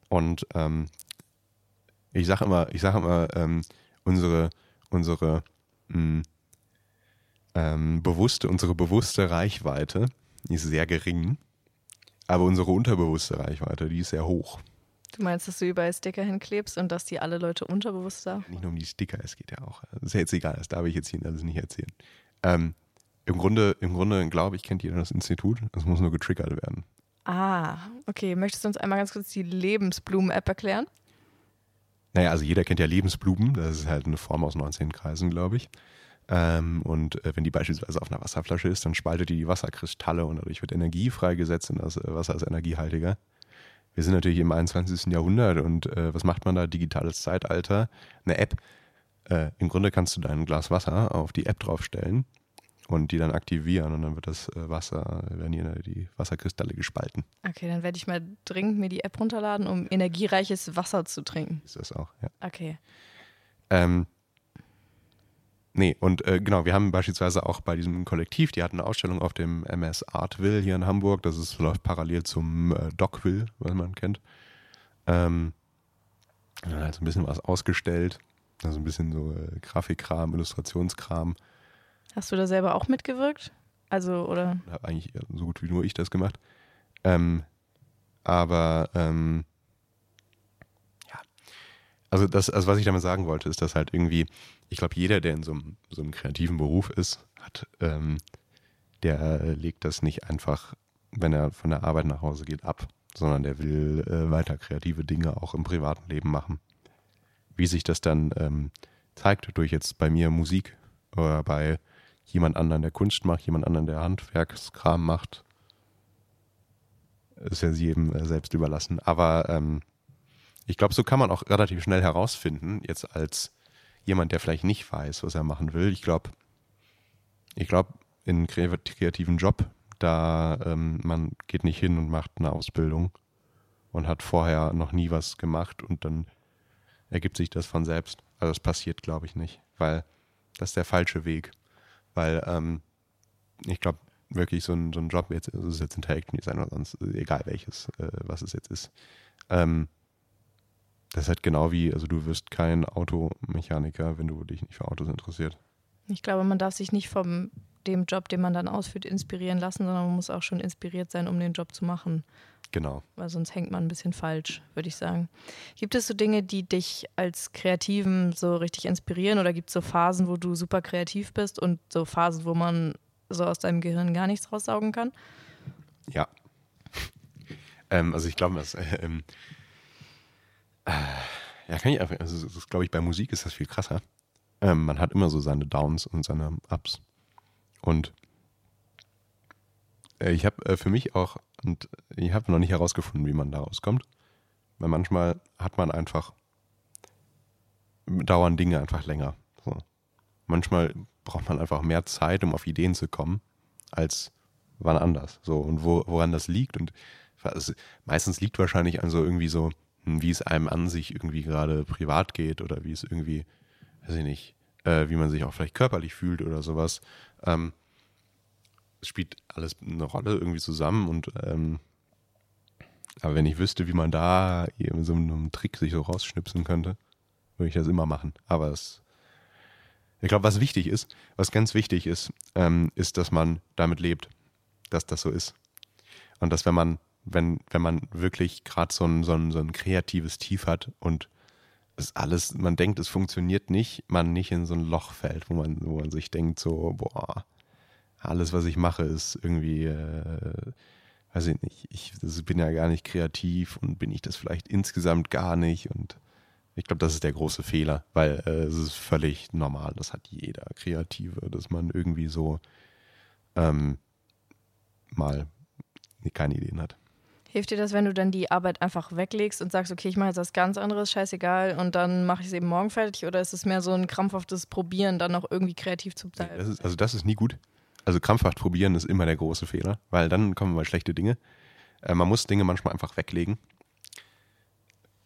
C: Und ähm, ich sage immer, ich sage immer, ähm, unsere, unsere mh, hm, ähm, bewusste, unsere bewusste Reichweite ist sehr gering, aber unsere unterbewusste Reichweite, die ist sehr hoch.
B: Du meinst, dass du überall Sticker hinklebst und dass die alle Leute unterbewusst da?
C: Nicht nur um die Sticker, es geht ja auch. Das ist ja jetzt egal, das darf ich jetzt hier alles nicht erzählen. Ähm, Im Grunde, im Grunde glaube ich, kennt jeder das Institut. Es muss nur getriggert werden.
B: Ah, okay. Möchtest du uns einmal ganz kurz die Lebensblumen-App erklären?
C: Naja, also jeder kennt ja Lebensblumen. Das ist halt eine Form aus 19 Kreisen, glaube ich. Ähm, und äh, wenn die beispielsweise auf einer Wasserflasche ist, dann spaltet die die Wasserkristalle und dadurch wird Energie freigesetzt und das äh, Wasser ist energiehaltiger. Wir sind natürlich im 21. Jahrhundert und äh, was macht man da? Digitales Zeitalter. Eine App. Äh, Im Grunde kannst du dein Glas Wasser auf die App draufstellen und die dann aktivieren und dann wird das äh, Wasser, werden hier die Wasserkristalle gespalten.
B: Okay, dann werde ich mal dringend mir die App runterladen, um energiereiches Wasser zu trinken.
C: Ist das auch, ja.
B: Okay.
C: Ähm, Nee, und äh, genau, wir haben beispielsweise auch bei diesem Kollektiv, die hatten eine Ausstellung auf dem MS Artville hier in Hamburg. Das ist, läuft parallel zum äh, Docville, was man kennt. Ähm, ja, halt so ein bisschen was ausgestellt. Also ein bisschen so äh, Grafikkram, Illustrationskram.
B: Hast du da selber auch mitgewirkt? Also, oder?
C: Habe eigentlich so gut wie nur ich das gemacht. Ähm, aber ähm, ja, also das, also was ich damit sagen wollte, ist, dass halt irgendwie ich glaube, jeder, der in so einem, so einem, kreativen Beruf ist, hat, ähm, der legt das nicht einfach, wenn er von der Arbeit nach Hause geht, ab, sondern der will äh, weiter kreative Dinge auch im privaten Leben machen. Wie sich das dann ähm, zeigt durch jetzt bei mir Musik oder bei jemand anderen, der Kunst macht, jemand anderen, der Handwerkskram macht, ist ja jedem äh, selbst überlassen. Aber ähm, ich glaube, so kann man auch relativ schnell herausfinden, jetzt als jemand, der vielleicht nicht weiß, was er machen will. Ich glaube, ich glaube, in einem kreativen Job, da ähm, man geht nicht hin und macht eine Ausbildung und hat vorher noch nie was gemacht und dann ergibt sich das von selbst. Also das passiert, glaube ich, nicht, weil das ist der falsche Weg. Weil ähm, ich glaube, wirklich so ein, so ein Job, jetzt also ist es jetzt Interaction Design oder sonst, egal welches, äh, was es jetzt ist. Ähm, das ist halt genau wie, also du wirst kein Automechaniker, wenn du dich nicht für Autos interessiert.
B: Ich glaube, man darf sich nicht vom dem Job, den man dann ausführt, inspirieren lassen, sondern man muss auch schon inspiriert sein, um den Job zu machen.
C: Genau.
B: Weil sonst hängt man ein bisschen falsch, würde ich sagen. Gibt es so Dinge, die dich als Kreativen so richtig inspirieren oder gibt es so Phasen, wo du super kreativ bist und so Phasen, wo man so aus deinem Gehirn gar nichts raussaugen kann?
C: Ja. ähm, also ich glaube, das, äh, ähm, äh, ja, kann ich einfach, also das ist, glaube ich, bei Musik ist das viel krasser. Ähm, man hat immer so seine Downs und seine Ups. Und äh, ich habe äh, für mich auch, und ich habe noch nicht herausgefunden, wie man da rauskommt, weil manchmal hat man einfach, dauern Dinge einfach länger. So. Manchmal braucht man einfach mehr Zeit, um auf Ideen zu kommen, als wann anders. So, und wo, woran das liegt. Und also, meistens liegt wahrscheinlich an so irgendwie so, wie es einem an sich irgendwie gerade privat geht oder wie es irgendwie, weiß ich nicht, äh, wie man sich auch vielleicht körperlich fühlt oder sowas. Ähm, es spielt alles eine Rolle irgendwie zusammen und ähm, aber wenn ich wüsste, wie man da eben so einem Trick sich so rausschnipsen könnte, würde ich das immer machen. Aber es, ich glaube, was wichtig ist, was ganz wichtig ist, ähm, ist, dass man damit lebt, dass das so ist. Und dass wenn man, wenn, wenn man wirklich gerade so ein, so, ein, so ein kreatives Tief hat und es alles, man denkt, es funktioniert nicht, man nicht in so ein Loch fällt, wo man, wo man sich denkt, so, boah, alles, was ich mache, ist irgendwie, äh, weiß ich nicht, ich bin ja gar nicht kreativ und bin ich das vielleicht insgesamt gar nicht und ich glaube, das ist der große Fehler, weil äh, es ist völlig normal, das hat jeder Kreative, dass man irgendwie so ähm, mal keine Ideen hat.
B: Hilft dir das, wenn du dann die Arbeit einfach weglegst und sagst, okay, ich mache jetzt was ganz anderes, scheißegal, und dann mache ich es eben morgen fertig? Oder ist es mehr so ein krampfhaftes Probieren, dann noch irgendwie kreativ zu bleiben?
C: Das ist, also das ist nie gut. Also krampfhaft probieren ist immer der große Fehler, weil dann kommen mal schlechte Dinge. Äh, man muss Dinge manchmal einfach weglegen.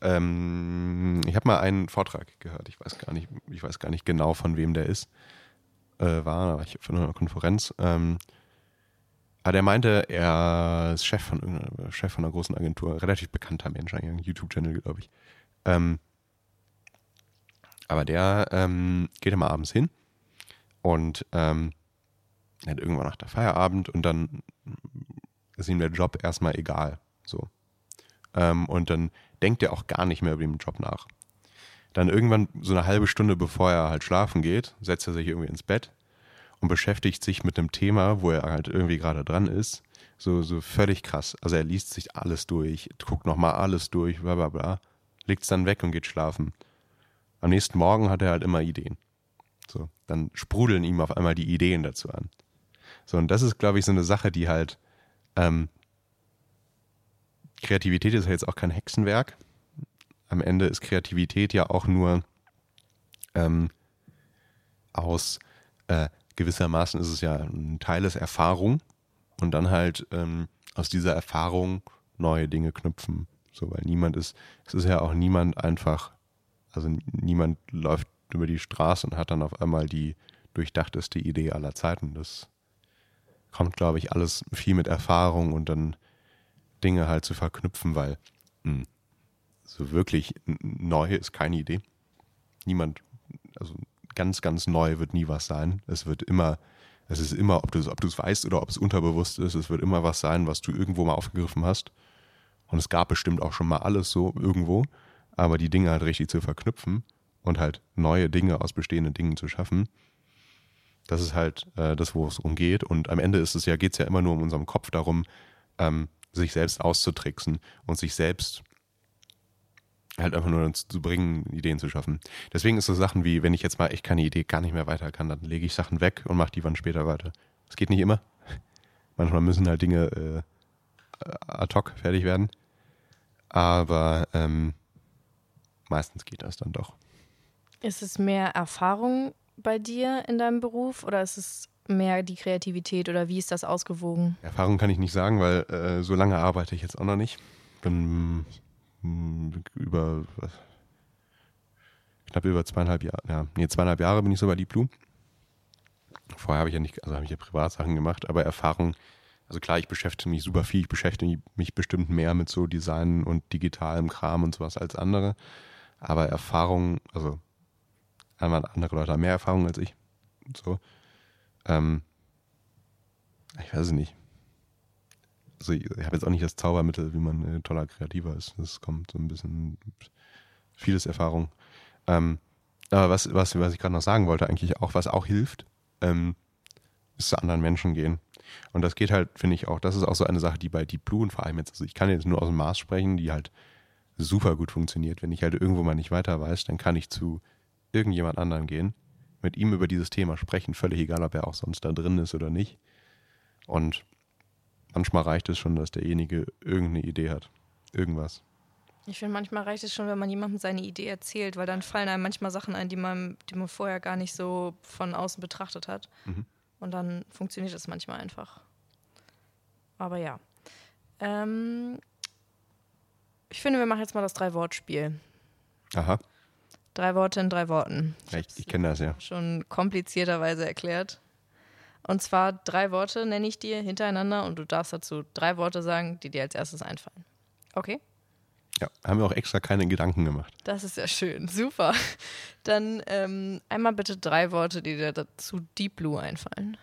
C: Ähm, ich habe mal einen Vortrag gehört, ich weiß gar nicht, ich weiß gar nicht genau, von wem der ist. Äh, war, war ich von einer Konferenz. Ähm, aber der meinte, er ist Chef von, Chef von einer großen Agentur, relativ bekannter Mensch, ein YouTube-Channel, glaube ich. Ähm, aber der ähm, geht immer abends hin und ähm, hat irgendwann nach der Feierabend und dann ist ihm der Job erstmal egal. So. Ähm, und dann denkt er auch gar nicht mehr über den Job nach. Dann irgendwann, so eine halbe Stunde bevor er halt schlafen geht, setzt er sich irgendwie ins Bett und beschäftigt sich mit einem Thema, wo er halt irgendwie gerade dran ist. So, so völlig krass. Also er liest sich alles durch, guckt nochmal alles durch, bla bla bla, legt es dann weg und geht schlafen. Am nächsten Morgen hat er halt immer Ideen. So, dann sprudeln ihm auf einmal die Ideen dazu an. So, und das ist, glaube ich, so eine Sache, die halt, ähm, Kreativität ist ja jetzt auch kein Hexenwerk. Am Ende ist Kreativität ja auch nur ähm, aus äh, gewissermaßen ist es ja ein Teil des Erfahrung und dann halt ähm, aus dieser Erfahrung neue Dinge knüpfen. So, weil niemand ist, es ist ja auch niemand einfach, also niemand läuft über die Straße und hat dann auf einmal die durchdachteste Idee aller Zeiten. Das kommt, glaube ich, alles viel mit Erfahrung und dann Dinge halt zu verknüpfen, weil mh, hm, so wirklich neu ist keine Idee. Niemand, also ganz, ganz neu wird nie was sein. Es wird immer, es ist immer, ob du ob es weißt oder ob es unterbewusst ist, es wird immer was sein, was du irgendwo mal aufgegriffen hast. Und es gab bestimmt auch schon mal alles so irgendwo, aber die Dinge halt richtig zu verknüpfen und halt neue Dinge aus bestehenden Dingen zu schaffen, das ist halt äh, das, wo es umgeht. Und am Ende ist es ja, geht es ja immer nur um unserem Kopf darum, ähm, sich selbst auszutricksen und sich selbst halt einfach nur zu bringen, Ideen zu schaffen. Deswegen ist so Sachen wie, wenn ich jetzt mal echt keine Idee gar nicht mehr weiter kann, dann lege ich Sachen weg und mache die wann später weiter. Das geht nicht immer. Manchmal müssen halt Dinge äh, ad hoc fertig werden. Aber ähm, meistens geht das dann doch.
B: Ist es mehr Erfahrung bei dir in deinem Beruf oder ist es mehr die Kreativität oder wie ist das ausgewogen?
C: Erfahrung kann ich nicht sagen, weil äh, so lange arbeite ich jetzt auch noch nicht. Bin über was, knapp über zweieinhalb Jahre, ja, nee, zweieinhalb Jahre bin ich so bei Deep Blue. vorher habe ich ja nicht, also habe ich ja Privatsachen gemacht, aber Erfahrung, also klar, ich beschäftige mich super viel, ich beschäftige mich bestimmt mehr mit so Design und digitalem Kram und sowas als andere. Aber Erfahrung, also andere Leute haben mehr Erfahrung als ich. So. Ähm, ich weiß es nicht. Also ich, habe jetzt auch nicht das Zaubermittel, wie man äh, toller Kreativer ist. Das kommt so ein bisschen vieles Erfahrung. Ähm, aber was, was, was ich gerade noch sagen wollte, eigentlich auch, was auch hilft, ähm, ist zu anderen Menschen gehen. Und das geht halt, finde ich auch, das ist auch so eine Sache, die bei Deep Blue und vor allem jetzt, also ich kann jetzt nur aus dem Maß sprechen, die halt super gut funktioniert. Wenn ich halt irgendwo mal nicht weiter weiß, dann kann ich zu irgendjemand anderen gehen, mit ihm über dieses Thema sprechen, völlig egal, ob er auch sonst da drin ist oder nicht. Und manchmal reicht es schon, dass derjenige irgendeine Idee hat. Irgendwas.
B: Ich finde, manchmal reicht es schon, wenn man jemandem seine Idee erzählt, weil dann fallen einem manchmal Sachen ein, die man, die man vorher gar nicht so von außen betrachtet hat.
C: Mhm.
B: Und dann funktioniert es manchmal einfach. Aber ja. Ähm, ich finde, wir machen jetzt mal das Drei-Wort-Spiel.
C: Aha,
B: Drei Worte in drei Worten.
C: ich, ich kenne das ja.
B: Schon komplizierterweise erklärt. Und zwar drei Worte nenne ich dir hintereinander und du darfst dazu drei Worte sagen, die dir als erstes einfallen. Okay?
C: Ja, haben wir auch extra keine Gedanken gemacht.
B: Das ist ja schön. Super. Dann ähm, einmal bitte drei Worte, die dir dazu Deep Blue einfallen.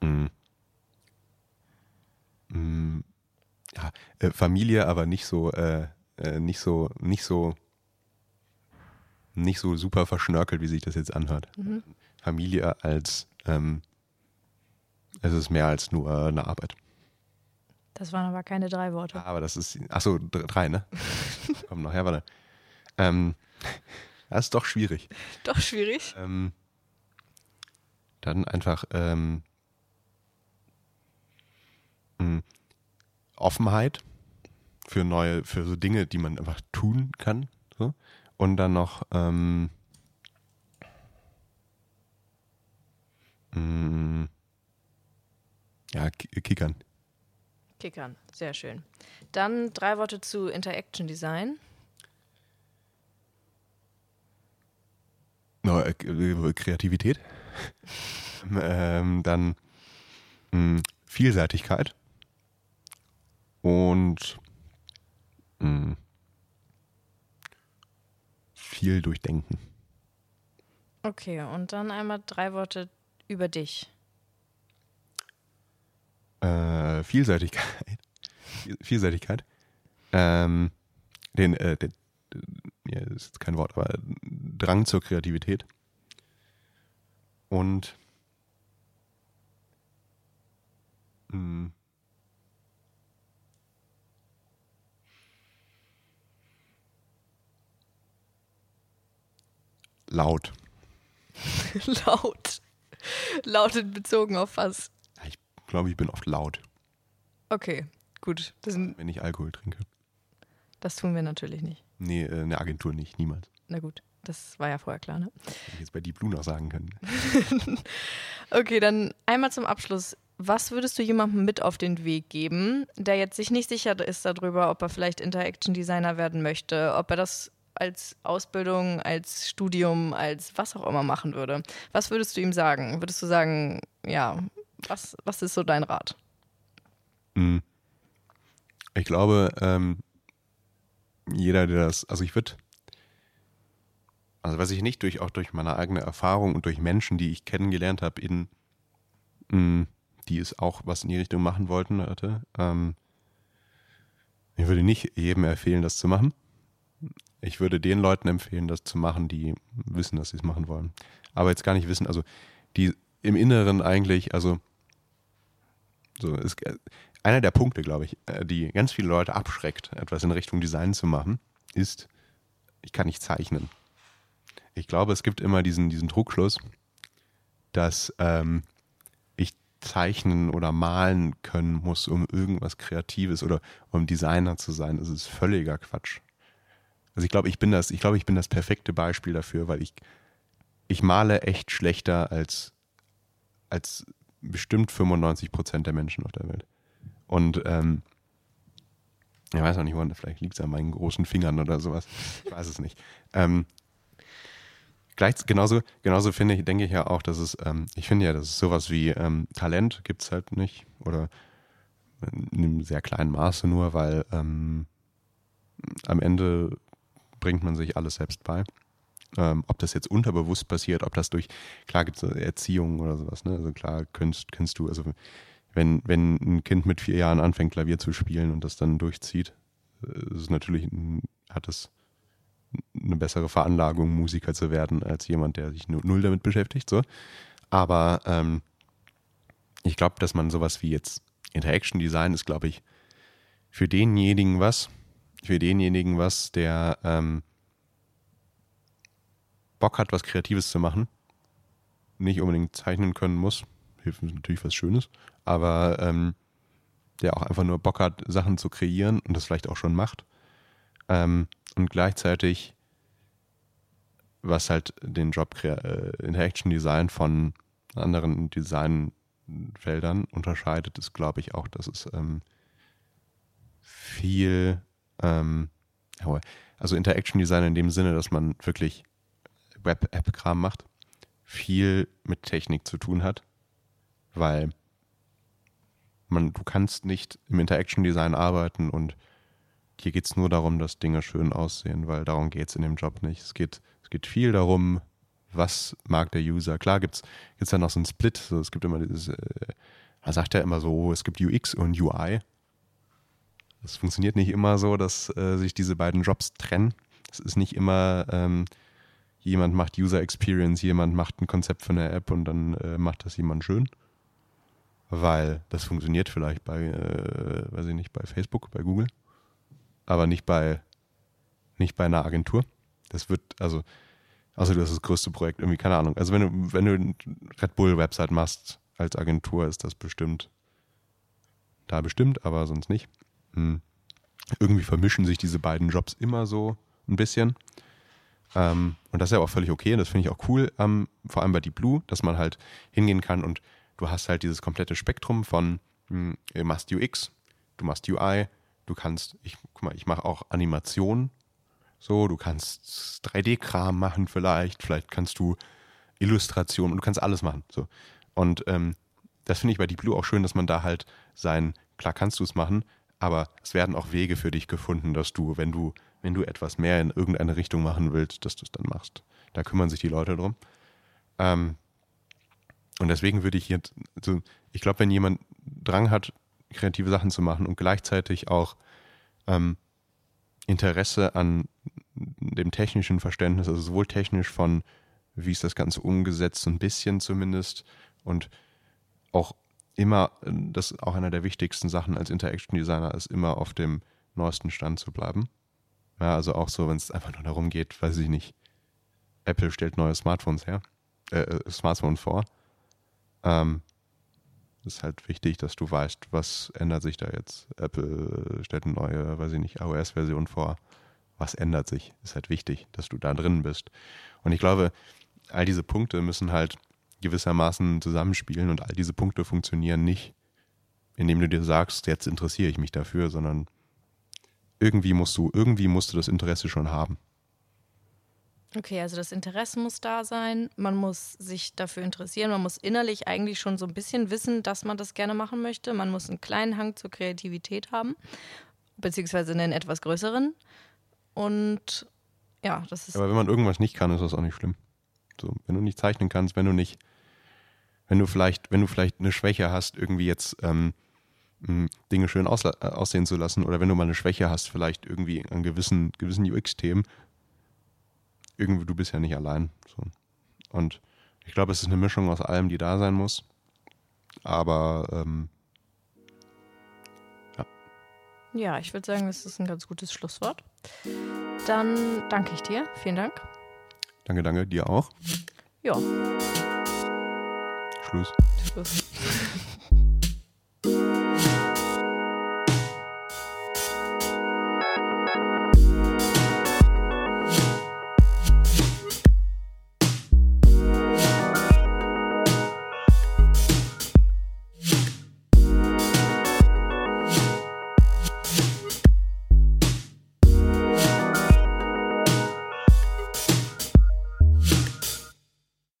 C: Mm. Mm. Ja, äh, Familie, aber nicht so, äh, äh, nicht so, nicht so, nicht so super verschnörkelt, wie sich das jetzt anhört. Familie als, ähm, es ist mehr als nur eine Arbeit.
B: Das waren aber keine drei Worte.
C: Aber das ist, achso, drei, ne? Komm noch her, warte. Ähm, das ist doch schwierig.
B: Doch schwierig.
C: Ähm, dann einfach ähm, mh, Offenheit für neue, für so Dinge, die man einfach tun kann. So. Und dann noch ähm, mh, ja, Ki- Kickern.
B: Kickern. Sehr schön. Dann drei Worte zu Interaction Design.
C: No, äh, äh, Kreativität. ähm, dann mh, Vielseitigkeit. Und mh, viel durchdenken.
B: Okay, und dann einmal drei Worte über dich.
C: Äh, Vielseitigkeit. Viel- Vielseitigkeit. Ähm, den, äh, den, ja, ist jetzt kein Wort, aber Drang zur Kreativität. Und mh, laut.
B: Laut. Laut in bezogen auf was?
C: Glaube, ich bin oft laut,
B: Okay, gut. Das, sind,
C: wenn ich Alkohol trinke.
B: das tun wir natürlich nicht.
C: Nee, äh, eine Agentur nicht, niemals.
B: Na gut, das war ja vorher klar, ne?
C: Hätte ich jetzt bei Deep Blue noch sagen können.
B: Okay, dann einmal zum Abschluss. Was würdest du jemandem mit auf den Weg geben, der jetzt sich nicht sicher ist darüber, ob er vielleicht Interaction Designer werden möchte, ob er das als Ausbildung, als Studium, als was auch immer machen würde? Was würdest du ihm sagen? Würdest du sagen, ja, was, was ist so dein Rat?
C: Mm. Ich glaube, ähm, jeder, der das, also ich würde, also was ich nicht durch, auch durch meine eigene Erfahrung und durch Menschen, die ich kennengelernt habe, in, mh, die es auch was in die Richtung machen wollten, hatte, ähm, ich würde nicht jedem empfehlen, das zu machen. Ich würde den Leuten empfehlen, das zu machen, die wissen, dass sie es machen wollen. Aber jetzt gar nicht wissen, also die im Inneren eigentlich, also so ist einer der Punkte, glaube ich, äh, die ganz viele Leute abschreckt, etwas in Richtung Design zu machen, ist, ich kann nicht zeichnen. Ich glaube, es gibt immer diesen, diesen Druckschluss, dass ähm, ich zeichnen oder malen können muss, um irgendwas Kreatives oder um Designer zu sein. Das ist völliger Quatsch. Also ich glaube, ich bin das, ich glaube, ich bin das perfekte Beispiel dafür, weil ich, ich male echt schlechter als, als bestimmt 95 Prozent der Menschen auf der Welt. Und ähm, ich weiß auch nicht, woran, vielleicht liegt es an meinen großen Fingern oder sowas. Ich weiß es nicht. Ähm, gleich, genauso, genauso finde ich, denke ich ja auch, dass es, ähm, ich finde ja, dass es sowas wie ähm, Talent gibt es halt nicht oder in einem sehr kleinen Maße nur, weil ähm, am Ende bringt man sich alles selbst bei. Ähm, ob das jetzt unterbewusst passiert, ob das durch, klar gibt es Erziehung oder sowas, ne? Also klar kennst, kennst du, also wenn, wenn ein Kind mit vier Jahren anfängt, Klavier zu spielen und das dann durchzieht, äh, ist natürlich, hat es eine bessere Veranlagung, Musiker zu werden, als jemand, der sich null damit beschäftigt. So. Aber ähm, ich glaube, dass man sowas wie jetzt Interaction Design ist, glaube ich, für denjenigen was, für denjenigen was, der ähm, Bock hat, was Kreatives zu machen, nicht unbedingt zeichnen können muss, hilft natürlich was Schönes, aber ähm, der auch einfach nur Bock hat, Sachen zu kreieren und das vielleicht auch schon macht. Ähm, und gleichzeitig, was halt den Job äh, Interaction Design von anderen Designfeldern unterscheidet, ist, glaube ich, auch, dass es ähm, viel, ähm, also Interaction Design in dem Sinne, dass man wirklich Web-App-Kram macht, viel mit Technik zu tun hat, weil man, du kannst nicht im Interaction Design arbeiten und hier geht es nur darum, dass Dinge schön aussehen, weil darum geht es in dem Job nicht. Es geht, es geht viel darum, was mag der User. Klar gibt es ja noch so einen Split. So, es gibt immer dieses, äh, man sagt ja immer so, es gibt UX und UI. Es funktioniert nicht immer so, dass äh, sich diese beiden Jobs trennen. Es ist nicht immer, ähm, jemand macht User Experience, jemand macht ein Konzept für eine App und dann äh, macht das jemand schön. Weil das funktioniert vielleicht bei, äh, weiß ich nicht, bei Facebook, bei Google aber nicht bei, nicht bei einer Agentur. Das wird, also, außer du hast das größte Projekt, irgendwie, keine Ahnung. Also wenn du, wenn du eine Red Bull-Website machst als Agentur, ist das bestimmt da bestimmt, aber sonst nicht. Hm. Irgendwie vermischen sich diese beiden Jobs immer so ein bisschen. Ähm, und das ist ja auch völlig okay und das finde ich auch cool, ähm, vor allem bei Deep Blue, dass man halt hingehen kann und du hast halt dieses komplette Spektrum von, hm, du machst UX, du machst UI, Du kannst, ich guck mal, ich mache auch Animationen. So, du kannst 3D-Kram machen vielleicht, vielleicht kannst du Illustrationen, du kannst alles machen. So. Und ähm, das finde ich bei Deep Blue auch schön, dass man da halt sein, klar kannst du es machen, aber es werden auch Wege für dich gefunden, dass du, wenn du, wenn du etwas mehr in irgendeine Richtung machen willst, dass du es dann machst. Da kümmern sich die Leute drum. Ähm, und deswegen würde ich jetzt, also ich glaube, wenn jemand Drang hat, kreative Sachen zu machen und gleichzeitig auch ähm, Interesse an dem technischen Verständnis, also sowohl technisch von, wie ist das Ganze umgesetzt, so ein bisschen zumindest, und auch immer, das ist auch einer der wichtigsten Sachen als Interaction Designer, ist immer auf dem neuesten Stand zu bleiben. Ja, also auch so, wenn es einfach nur darum geht, weiß ich nicht, Apple stellt neue Smartphones her, äh, äh Smartphones vor. Ähm, ist halt wichtig, dass du weißt, was ändert sich da jetzt. Apple stellt eine neue, weiß ich nicht, iOS-Version vor. Was ändert sich? Ist halt wichtig, dass du da drin bist. Und ich glaube, all diese Punkte müssen halt gewissermaßen zusammenspielen und all diese Punkte funktionieren nicht, indem du dir sagst, jetzt interessiere ich mich dafür, sondern irgendwie musst du, irgendwie musst du das Interesse schon haben.
B: Okay, also das Interesse muss da sein, man muss sich dafür interessieren, man muss innerlich eigentlich schon so ein bisschen wissen, dass man das gerne machen möchte. Man muss einen kleinen Hang zur Kreativität haben, beziehungsweise einen etwas größeren. Und ja, das ist.
C: Aber wenn man irgendwas nicht kann, ist das auch nicht schlimm. So, wenn du nicht zeichnen kannst, wenn du nicht, wenn du vielleicht, wenn du vielleicht eine Schwäche hast, irgendwie jetzt ähm, Dinge schön aussehen zu lassen, oder wenn du mal eine Schwäche hast, vielleicht irgendwie an gewissen, gewissen UX-Themen, irgendwie, du bist ja nicht allein. So. Und ich glaube, es ist eine Mischung aus allem, die da sein muss. Aber ähm,
B: ja. Ja, ich würde sagen, das ist ein ganz gutes Schlusswort. Dann danke ich dir. Vielen Dank.
C: Danke, danke. Dir auch.
B: Ja.
C: Schluss.
B: Schluss.